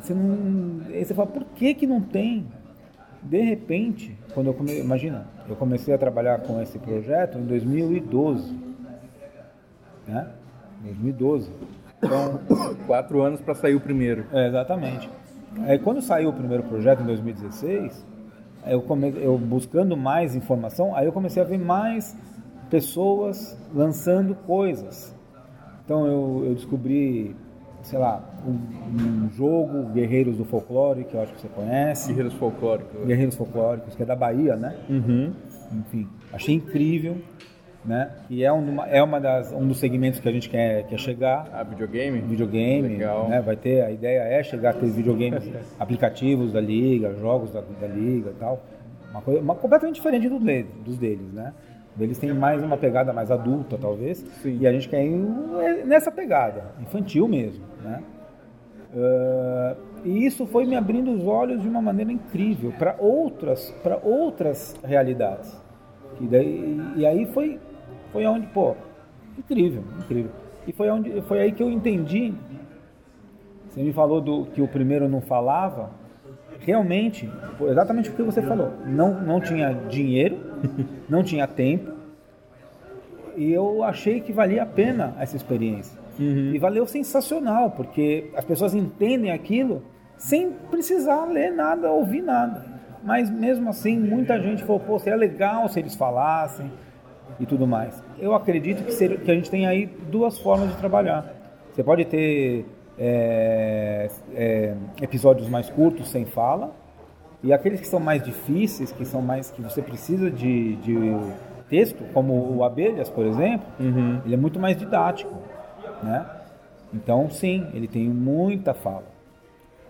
Você não. Aí você fala, por que, que não tem? De repente, quando eu comecei. Imagina, eu comecei a trabalhar com esse projeto em 2012. Né? 2012. Então, <coughs> Quatro anos para sair o primeiro. é, exatamente. Aí quando saiu o primeiro projeto em 2016, eu, come, eu buscando mais informação, aí eu comecei a ver mais pessoas lançando coisas. Então eu, eu descobri, sei lá, um, um jogo Guerreiros do Folclore, que eu acho que você conhece. Guerreiros folclóricos. Guerreiros Folclóricos, que é da Bahia, né? Enfim, achei incrível, né? E é, um, é uma das, um dos segmentos que a gente quer, quer chegar Ah, videogame? videogame, Legal. né? Vai ter, a ideia é chegar a ter videogames, <laughs> aplicativos da liga, jogos da, da liga e tal. Uma coisa uma, completamente diferente do dele- dos deles, né? Eles têm mais uma pegada mais adulta, talvez, Sim. e a gente quer ir nessa pegada, infantil mesmo, né? Ah, e isso foi me abrindo os olhos de uma maneira incrível para outras, para outras realidades. E, daí, e aí foi, foi onde, pô, incrível, incrível. E foi, onde, foi aí que eu entendi Você me falou do que o primeiro não falava. Realmente, exatamente o que você falou. Não, não tinha dinheiro, <laughs> não tinha tempo. E eu achei que valia a pena essa experiência. E valeu sensacional, porque as pessoas entendem aquilo sem precisar ler nada, ouvir nada. Mas mesmo assim, muita gente falou, pô, seria legal se eles falassem e tudo mais. Eu acredito que, que a gente tem aí duas formas de trabalhar. Você pode ter é, é, episódios mais curtos, sem fala, e aqueles que são mais difíceis, que são mais que você precisa de, de texto, como o Abelhas, por exemplo, ele é muito mais didático, né? Então, sim, ele tem muita fala.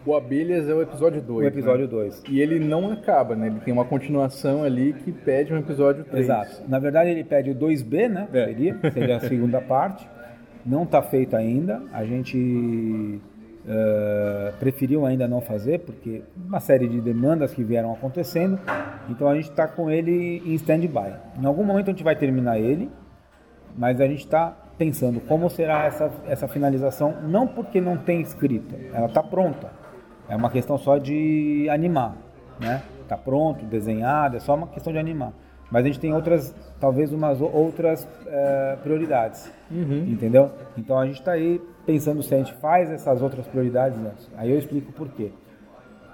O Abelhas é o episódio 2. O episódio 2. E ele não acaba, né? Ele tem uma continuação ali que pede um episódio 3. Exato. Na verdade, ele pede o 2B, né? É. Seria, seria a segunda <laughs> parte. Não está feito ainda. A gente eh, preferiu ainda não fazer, porque uma série de demandas que vieram acontecendo. Então a gente está com ele em stand-by. Em algum momento a gente vai terminar ele, mas a gente está pensando como será essa, essa finalização. Não porque não tem escrita, ela está pronta. É uma questão só de animar, né? Tá pronto, desenhado, é só uma questão de animar. Mas a gente tem outras, talvez umas outras eh, prioridades, entendeu? Então a gente está aí pensando se a gente faz essas outras prioridades antes. Aí eu explico por quê.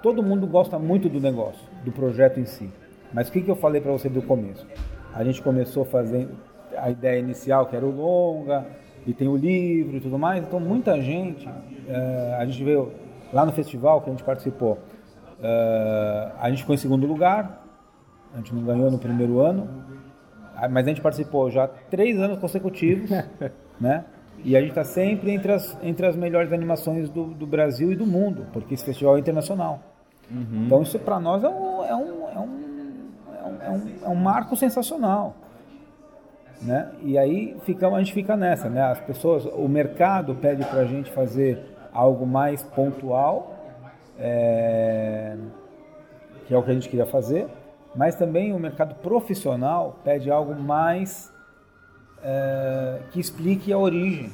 Todo mundo gosta muito do negócio, do projeto em si. Mas o que, que eu falei para você do começo? A gente começou fazendo a ideia inicial, que era o longa, e tem o livro e tudo mais. Então muita gente, eh, a gente veio lá no festival que a gente participou, eh, a gente ficou em segundo lugar, a gente não ganhou no primeiro ano, ah, mas a gente participou já três anos consecutivos, <laughs> né? E a gente está sempre entre as, entre as melhores animações do, do Brasil e do mundo, porque esse festival é internacional. Então isso para nós é é, um, é, um, é, um, é, um, é um marco sensacional. Né? E aí fica, a gente fica nessa, né? As pessoas, o mercado pede para a gente fazer algo mais pontual, é, que é o que a gente queria fazer, mas também o mercado profissional pede algo mais é, que explique a origem.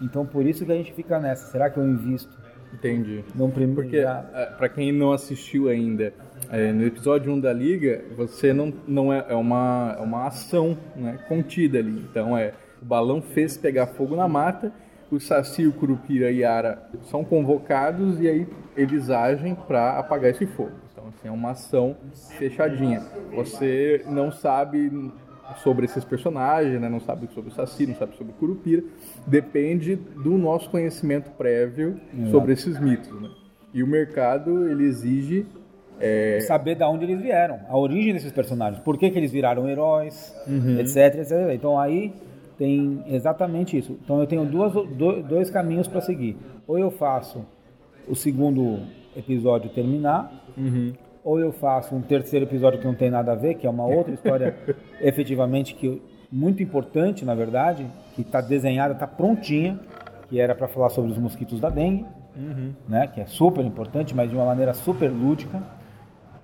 Então por isso que a gente fica nessa. Será que eu invisto Entendi. num primeiro Porque, já- para quem não assistiu ainda, é, no episódio 1 da Liga, você não, não é, é, uma, é uma ação né, contida ali. Então, é o balão fez pegar fogo na mata, o Saci, o Curupira e Ara são convocados e aí eles agem para apagar esse fogo. Então, assim, é uma ação fechadinha. Você não sabe sobre esses personagens, né? não sabe sobre o Saci, não sabe sobre o Curupira. Depende do nosso conhecimento prévio sobre esses mitos. Né? E o mercado ele exige é, saber de onde eles vieram, a origem desses personagens, por que, que eles viraram heróis, etc, etc. Então aí tem exatamente isso. Então eu tenho duas, do- dois caminhos para seguir. Ou eu faço o segundo episódio terminar, ou eu faço um terceiro episódio que não tem nada a ver, que é uma outra história <laughs> efetivamente que muito importante, na verdade, que está desenhada, está prontinha, que era para falar sobre os mosquitos da dengue, né, que é super importante, mas de uma maneira super lúdica.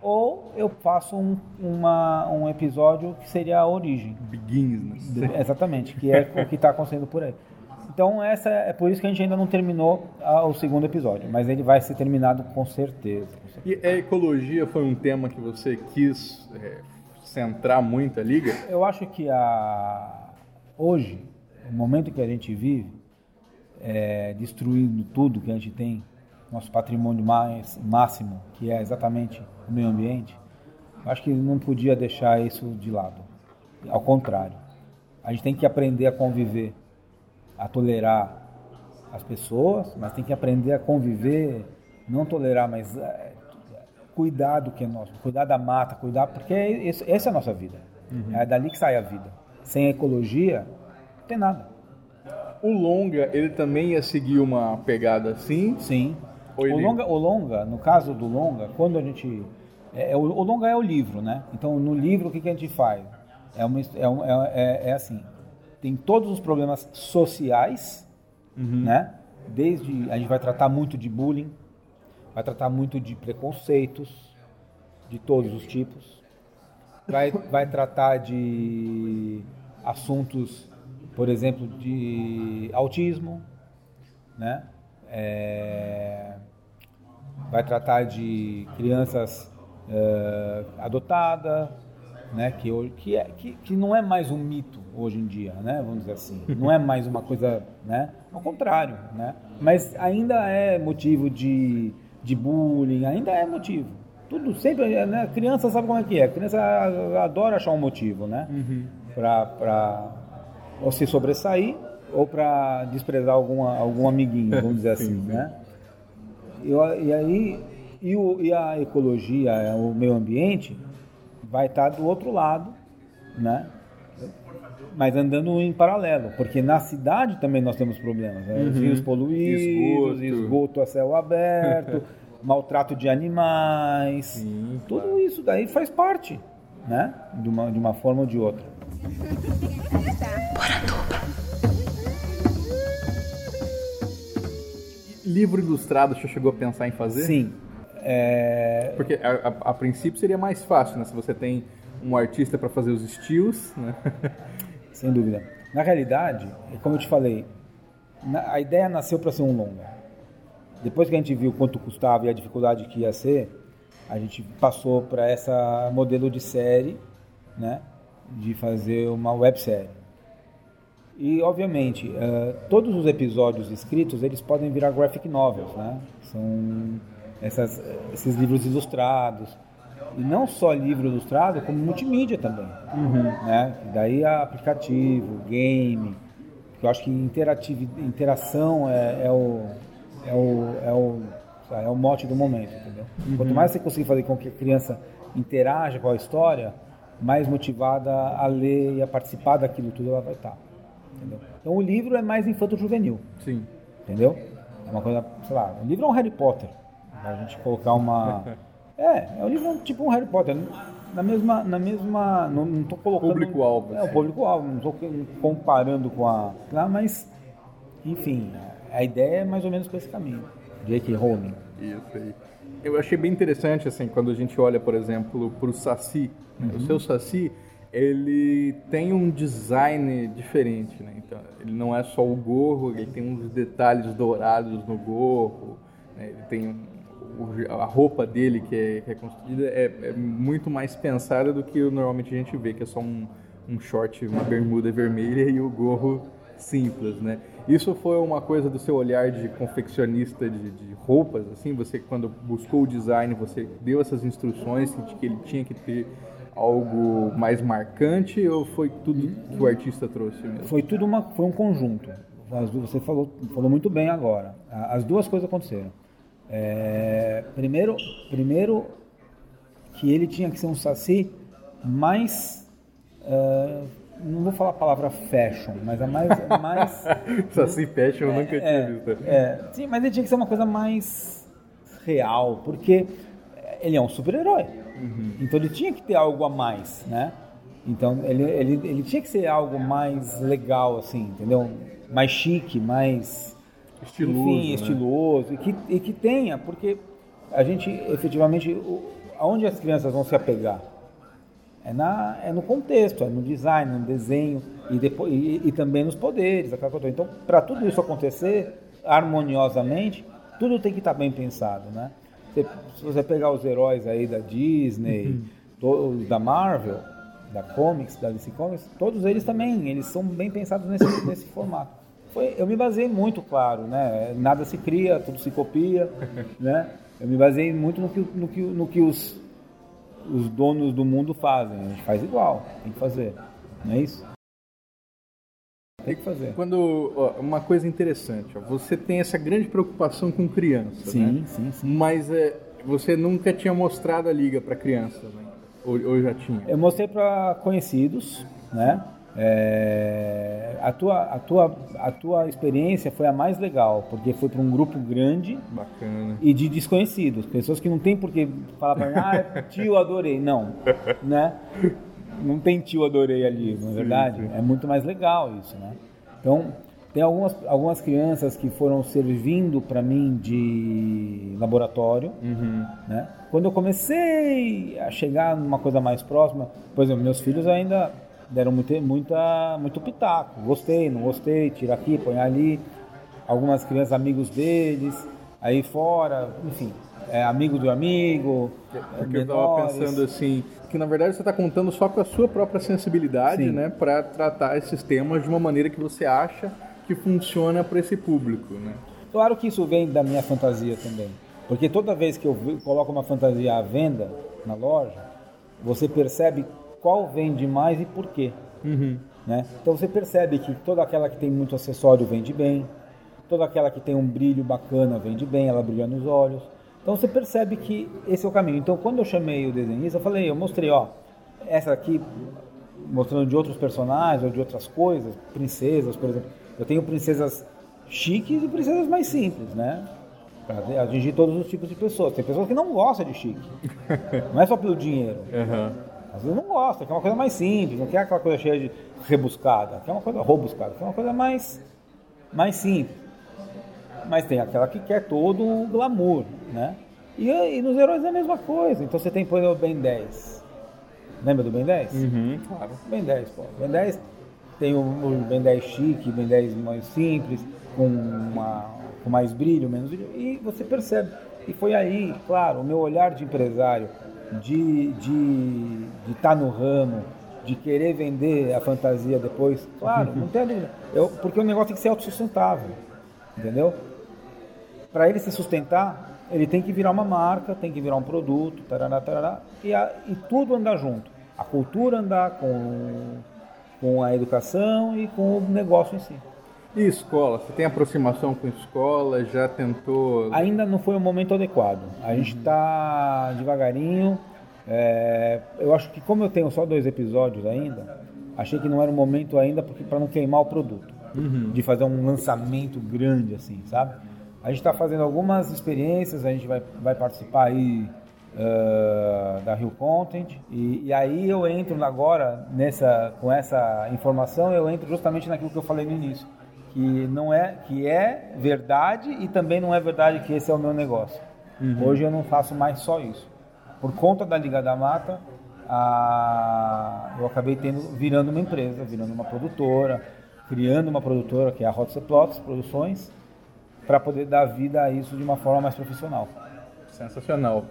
Ou eu faço um, uma, um episódio que seria a origem. Begins, né? Exatamente, que é o que está acontecendo por aí. Então essa é por isso que a gente ainda não terminou ah, o segundo episódio, mas ele vai ser terminado com certeza. com certeza. E a ecologia foi um tema que você quis é, centrar muito a liga? Eu acho que a hoje, o momento que a gente vive, é, destruindo tudo que a gente tem, nosso patrimônio mais máximo, que é exatamente o meio ambiente, acho que não podia deixar isso de lado. Ao contrário, a gente tem que aprender a conviver, a tolerar as pessoas, mas tem que aprender a conviver, não tolerar, mas é, cuidar do que é nosso, cuidar da mata, cuidar, porque é esse- essa é a nossa vida. É dali que sai a vida. Sem ecologia, não tem nada. O longa, ele também ia seguir uma pegada assim? Sim. O ele- longa, o longa, no caso do longa, quando a gente é, é o, o longa é o livro, né? Então no livro o que, que a gente faz? É, uma, é, é, é- é assim, tem todos os problemas sociais, né? Desde a gente vai tratar muito de bullying, vai tratar muito de preconceitos de todos os tipos, vai, vai tratar de assuntos, por exemplo, de autismo, né? é, vai tratar de crianças é, adotadas, né, que, que, é, que, que não é mais um mito hoje em dia, né, vamos dizer assim. Não é mais uma coisa, né, ao contrário, né, mas ainda é motivo de, de bullying, ainda é motivo. Tudo sempre, né, criança sabe como é que é, criança adora achar um motivo, né, para ou se sobressair ou para desprezar alguma, algum amiguinho, vamos dizer <laughs> assim, né. E, e aí, e, o- e a ecologia, o meio ambiente, vai estar do outro lado, né? Mas andando em paralelo, porque na cidade também nós temos problemas, né? Os rios poluídos, Esgoto. esgoto. a céu aberto, <laughs> maltrato de animais, tudo isso daí faz parte, né? De uma, de uma forma ou de outra. Livro ilustrado, você chegou a pensar em fazer? Sim. É, Porque a, a- a princípio seria mais fácil, né? Se você tem um artista para fazer os estilos, né? <laughs> Sem dúvida. Na realidade, como eu te falei, a ideia nasceu para ser um longa. Depois que a gente viu quanto custava e a dificuldade que ia ser, a gente passou para essa modelo de série, né, de fazer uma websérie. E obviamente, eh, todos os episódios escritos eles podem virar graphic novels, né? São essas, esses livros ilustrados. E não só livro ilustrado, como multimídia também. Né? Daí aplicativo, game. porque Eu acho que interação é, é o, é, o, é, o, é o mote do momento, entendeu? Quanto mais você conseguir fazer com que a criança interaja com a história, mais motivada a ler e a participar daquilo tudo ela vai estar. Entendeu? Então o livro é mais infanto-juvenil Sim. entendeu? É uma coisa, sei lá, o livro é um Harry Potter. A gente colocar uma. <laughs> É, é um livro tipo um Harry Potter. Na mesma. Na mesma não, não tô colocando. Público-alvo, É, o público-alvo, não tô comparando com a. Lá, mas. Enfim, a ideia é mais ou menos para esse caminho. J.K. Rowling. Isso aí. Eu achei bem interessante, assim, quando a gente olha, por exemplo, para o Saci. né? O seu Saci, ele tem um design diferente, né? Então, ele não é só o gorro, ele tem uns detalhes dourados no gorro, né? ele tem a roupa dele que é, que é construída é, é muito mais pensada do que normalmente a gente vê, que é só um, um short, uma bermuda vermelha e o gorro simples, né? Isso foi uma coisa do seu olhar de confeccionista de, de roupas, assim? Você, quando buscou o design, você deu essas instruções de que ele tinha que ter algo mais marcante ou foi tudo que o artista trouxe mesmo? Foi tudo uma, foi um conjunto. As você falou, falou muito bem agora. As duas coisas aconteceram. É, primeiro, primeiro que ele tinha que ser um saci mais é, não vou falar a palavra fashion, mas a mais, mais <laughs> Saci Fashion eu nunca tinha é, visto. é, sim, mas ele tinha que ser uma coisa mais real, porque ele é um super-herói. Então ele tinha que ter algo a mais, né? Então ele, ele, ele tinha que ser algo mais legal, assim, entendeu? Mais chique, mais Estiloso, enfim, né? estiloso e que, e que tenha, porque a gente efetivamente, o, aonde as crianças vão se apegar? É, na, é no contexto, é no design, no desenho e, depois, e, e também nos poderes. aquela coisa toda. Então, para tudo isso acontecer harmoniosamente, tudo tem que estar bem pensado, né? Você- se você pegar os heróis aí da Disney, todos da Marvel, da Comics, da DC Comics, todos eles também, eles são bem pensados nesse, nesse formato. Foi, eu me baseei muito, claro, né? Nada se cria, tudo se copia, <laughs> né? Eu me baseei muito no que, no que, no que os, os donos do mundo fazem. A gente faz igual, tem que fazer. Não é isso? Tem que fazer. Quando ó, uma coisa interessante, ó, você tem essa grande preocupação com criança, Sim, né? sim, sim. Mas é, você nunca tinha mostrado a liga para crianças, né? ou, ou já tinha? Eu mostrei para conhecidos, né? É, a, tua, a, tua, a tua experiência foi a mais legal, porque foi para um grupo grande Bacana. e de desconhecidos, pessoas que não tem por que falar para mim, ah, tio, adorei. Não, <laughs> né? Não tem tio, adorei ali, não é verdade? É muito mais legal isso, né? Então, tem algumas, algumas crianças que foram servindo para mim de laboratório, né? Quando eu comecei a chegar numa coisa mais próxima, por exemplo, meus filhos ainda deram muito, muita, muito pitaco. Gostei, não gostei, tira aqui, põe ali. algumas crianças amigos deles, aí fora, enfim, é, amigo do amigo, Porque eu estava menores. pensando assim, que na verdade você está contando só com a sua própria sensibilidade, Sim. né, para tratar esses temas de uma maneira que você acha que funciona para esse público, né? Claro que isso vem da minha fantasia também. Porque toda vez que eu coloco uma fantasia à venda na loja, você percebe qual vende mais e por quê. Né? Então você percebe que toda aquela que tem muito acessório vende bem, toda aquela que tem um brilho bacana vende bem, ela brilha nos olhos. Então você percebe que esse é o caminho. Então quando eu chamei o desenhista, eu falei, eu mostrei, ó, essa aqui mostrando de outros personagens ou de outras coisas, princesas, por exemplo. Eu tenho princesas chiques e princesas mais simples, né? Para atingir todos os tipos de pessoas. Tem pessoas que não gostam de chique. <laughs> Não é só pelo dinheiro. Às vezes não gosta, quer uma coisa mais simples, não quer aquela coisa cheia de rebuscada, quer uma coisa robuscada, quer uma coisa mais, mais simples. Mas tem aquela que quer todo o glamour, né? E, e nos heróis é a mesma coisa. Então você tem, por exemplo, o Ben 10. Lembra do Ben 10? Uhum, claro. Ben 10, pô. Ben 10 tem o, o Ben 10 chique, Ben 10 mais simples, com, uma, com mais brilho, menos brilho, e você percebe. E foi aí, claro, o meu olhar de empresário, de estar de, de tá no ramo, de querer vender a fantasia depois, claro, não tem dúvida. Eu, porque o negócio tem que ser autossustentável, entendeu? Para ele se sustentar, ele tem que virar uma marca, tem que virar um produto, tarará, tarará, e, a- e tudo andar junto. A cultura andar com, com a educação e com o negócio em si. E escola? Você tem aproximação com escola? Já tentou? Ainda não foi o momento adequado. A gente está devagarinho. É, eu acho que como eu tenho só dois episódios ainda, achei que não era o momento ainda para não queimar o produto, de fazer um lançamento grande assim, sabe? A gente está fazendo algumas experiências, a gente vai, vai participar aí ah, da Rio Content e, e aí eu entro agora nessa com essa informação eu entro justamente naquilo que eu falei no início que não é que é verdade e também não é verdade que esse é o meu negócio. Hoje eu não faço mais só isso. Por conta da Liga da Mata, a- eu acabei tendo virando uma empresa, virando uma produtora, criando uma produtora que é a Hot Plots Produções, para poder dar vida a isso de uma forma mais profissional. Sensacional.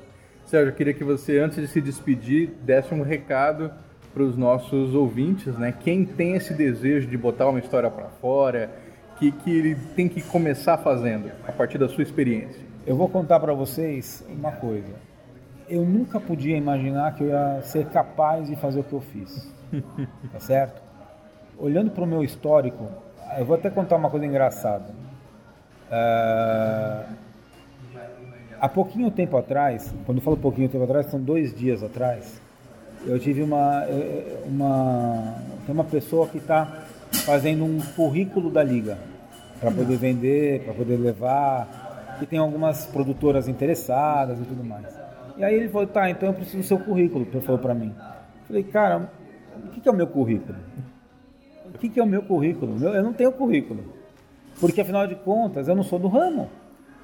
Sérgio, eu queria que você, antes de se despedir, desse um recado para os nossos ouvintes, né? Quem tem esse desejo de botar uma história para fora, que, que ele tem que começar fazendo, a partir da sua experiência. Eu vou contar para vocês uma coisa. Eu nunca podia imaginar que eu ia ser capaz de fazer o que eu fiz. <laughs> Tá certo? Olhando para o meu histórico, eu vou até contar uma coisa engraçada. Ah, há pouquinho tempo atrás, quando eu falo pouquinho tempo atrás, são dois dias atrás, eu tive uma, uma tem uma pessoa que está fazendo um currículo da liga para poder vender, para poder levar, que tem algumas produtoras interessadas e tudo mais. E aí ele falou, tá, então eu preciso do seu currículo, ele falou para mim. Eu falei, cara, o que que é o meu currículo? O que que é o meu currículo? Eu não tenho currículo. Porque afinal de contas, eu não sou do ramo.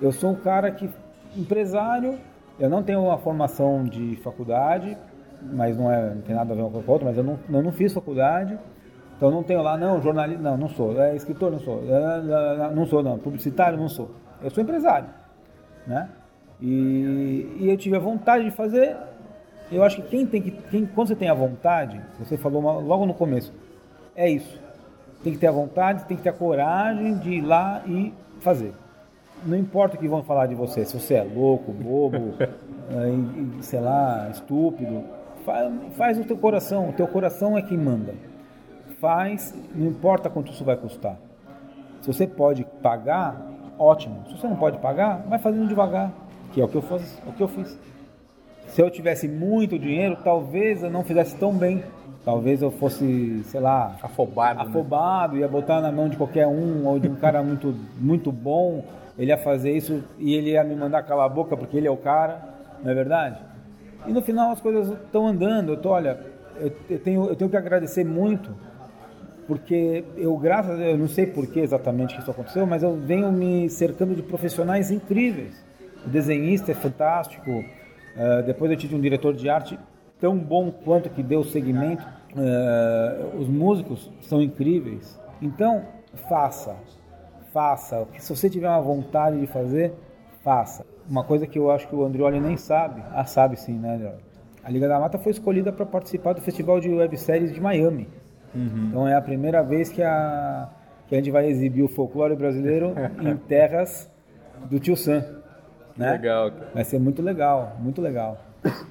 Eu sou um cara que empresário, eu não tenho uma formação de faculdade, mas não, é, não tem nada a ver uma com a outra, mas eu não, eu não fiz faculdade. Então não tenho lá, não, jornalista, não, não sou. É, escritor, não sou. É, é, não sou, não. Publicitário, não sou. Eu sou empresário, né? E, e eu tive a vontade de fazer. Eu acho que quem tem que, quem, quando você tem a vontade, você falou uma- logo no começo, é isso. Tem que ter a vontade, tem que ter a coragem de ir lá e fazer. Não importa o que vão falar de você, se você é louco, bobo, <laughs> e, sei lá, estúpido, faz, faz o teu coração. O teu coração é quem manda. Faz, não importa quanto isso vai custar. Se você pode pagar, ótimo. Se você não pode pagar, vai fazendo devagar, que é o que eu, faz, o que eu fiz. Se eu tivesse muito dinheiro, talvez eu não fizesse tão bem. Talvez eu fosse, sei lá, Afobado. né? afobado, ia botar na mão de qualquer um ou de um cara muito, muito bom. Ele ia fazer isso e ele ia me mandar calar a boca porque ele é o cara, não é verdade? E no final as coisas estão andando. Eu tô, olha, eu tenho, eu tenho que agradecer muito porque eu, graças a Deus, eu não sei por que exatamente isso aconteceu, mas eu venho me cercando de profissionais incríveis. O desenhista é fantástico. eh, depois eu tive um diretor de arte tão bom quanto que deu segmento. Eh, os músicos são incríveis. Então, faça. faça. Se você tiver uma vontade de fazer, faça. Uma coisa que eu acho que o Andrioli nem sabe, ah, sabe sim, né, Andrioli? A Liga da Mata foi escolhida para participar do Festival de Webséries de Miami. Então é a primeira vez que a, que a gente vai exibir o folclore brasileiro <laughs> em terras do Tio Sam. Né? Legal. Vai ser muito legal, muito legal.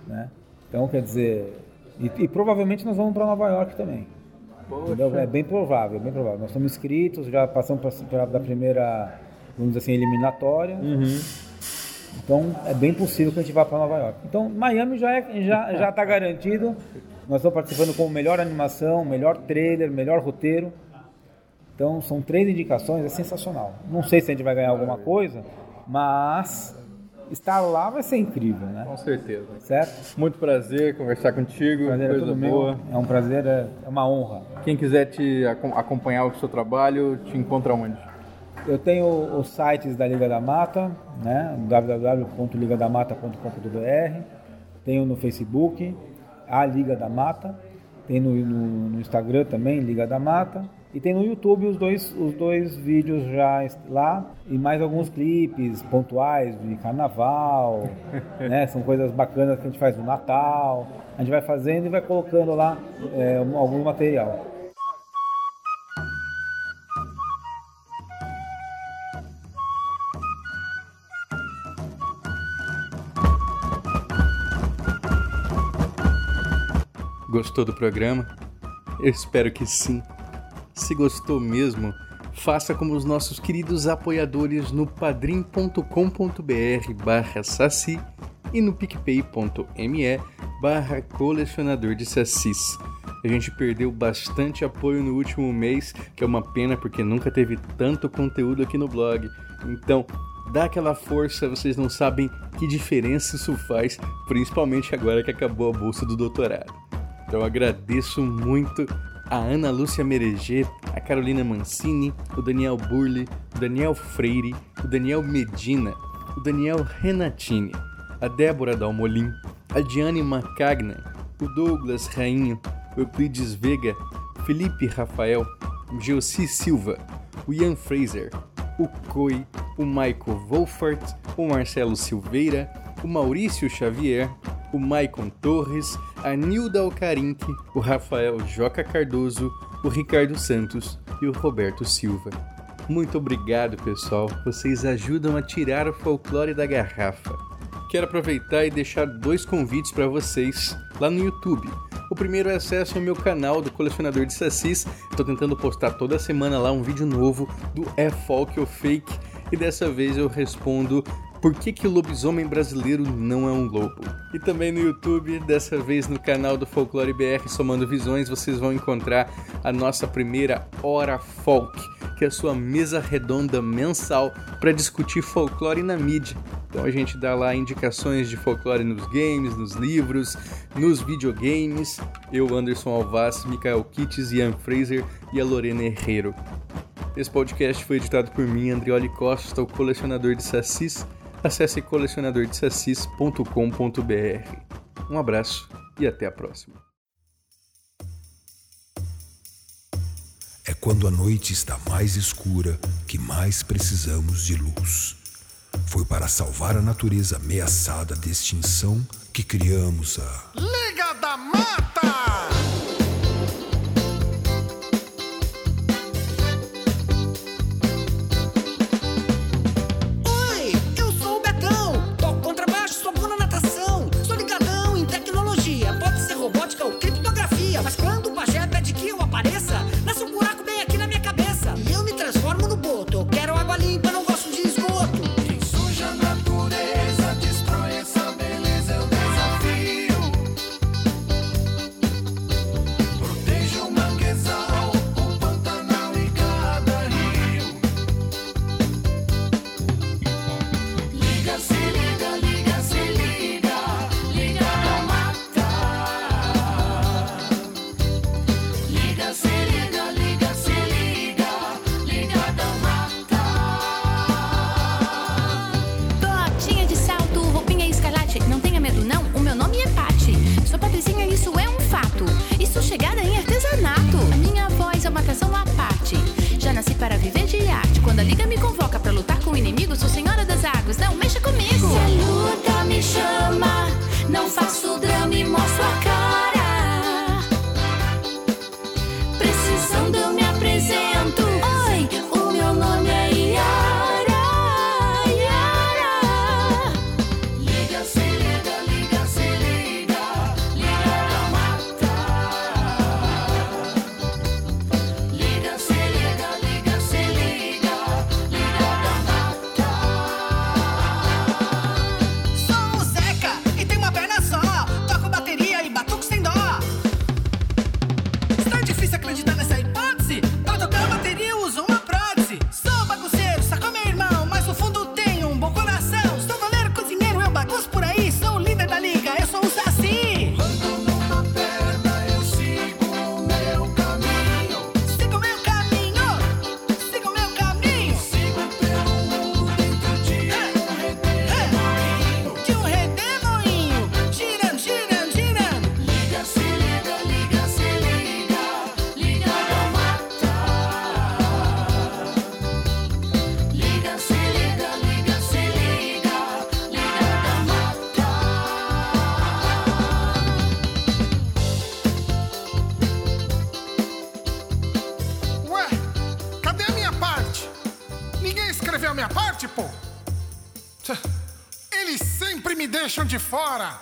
né? Então, quer dizer. E, e provavelmente nós vamos para Nova York também. É bem provável, bem provável. Nós estamos inscritos, já passamos pra, pra- da primeira, vamos dizer assim, eliminatória. Então é bem possível que a gente vá para Nova York. Então Miami já é, já já está garantido. Nós estamos participando com melhor animação, melhor trailer, melhor roteiro. Então são três indicações, é sensacional. Não sei se a gente vai ganhar alguma coisa, mas estar lá vai ser incrível, né? Com certeza. Certo? Muito prazer conversar contigo, Prazer é coisa todo boa. meu. É um prazer, é é uma honra. Quem quiser te acom- acompanhar o seu trabalho, te encontra onde? Eu tenho os sites da Liga da Mata, né? www.ligadamata.com.br. Tenho no Facebook, a Liga da Mata. Tem no, no- no Instagram também, Liga da Mata. E tem no YouTube os dois, os dois vídeos já lá. E mais alguns clipes pontuais de carnaval, <laughs> né? São coisas bacanas que a gente faz no Natal. A gente vai fazendo e vai colocando lá é, algum material. Gostou do programa? Eu espero que sim. Se gostou mesmo, faça como os nossos queridos apoiadores no padrim.com.br barra saci e no picpay.me barra colecionador de sacis. A gente perdeu bastante apoio no último mês, que é uma pena porque nunca teve tanto conteúdo aqui no blog. Então, dá aquela força, vocês não sabem que diferença isso faz, principalmente agora que acabou a bolsa do doutorado. Eu agradeço muito a Ana Lúcia Mereger, a Carolina Mancini, o Daniel Burli, o Daniel Freire, o Daniel Medina, o Daniel Renatini, a Débora Dalmolin, a Diane Macagna, o Douglas Rainho, o Euclides Vega, Felipe Rafael, o Geossi Silva, o Ian Fraser, o Coi, o Michael Wolfert, o Marcelo Silveira, o Maurício Xavier, o Maicon Torres, a Nilda Alcarinque, o Rafael Joca Cardoso, o Ricardo Santos e o Roberto Silva. Muito obrigado, pessoal. Vocês ajudam a tirar o folclore da garrafa. Quero aproveitar e deixar dois convites para vocês lá no YouTube. O primeiro é acesso ao meu canal do Colecionador de Sacis. Estou tentando postar toda semana lá um vídeo novo do É Folk ou Fake. E dessa vez eu respondo por que, que o lobisomem brasileiro não é um lobo. E também no YouTube, dessa vez no canal do Folclore BR Somando Visões, vocês vão encontrar a nossa primeira Hora Folk, que é a sua mesa redonda mensal para discutir folclore na mídia. Então a gente dá lá indicações de folclore nos games, nos livros, nos videogames. Eu, Anderson Alvaz, Mikael Kitts, Ian Fraser e a Lorena Herrero. Esse podcast foi editado por mim, Andrioli Costa, o colecionador de sacis. Acesse colecionadordesacis.com.br. Um abraço e até a próxima. É quando a noite está mais escura que mais precisamos de luz. Foi para salvar a natureza ameaçada de extinção que criamos a Liga da Mata! Fora.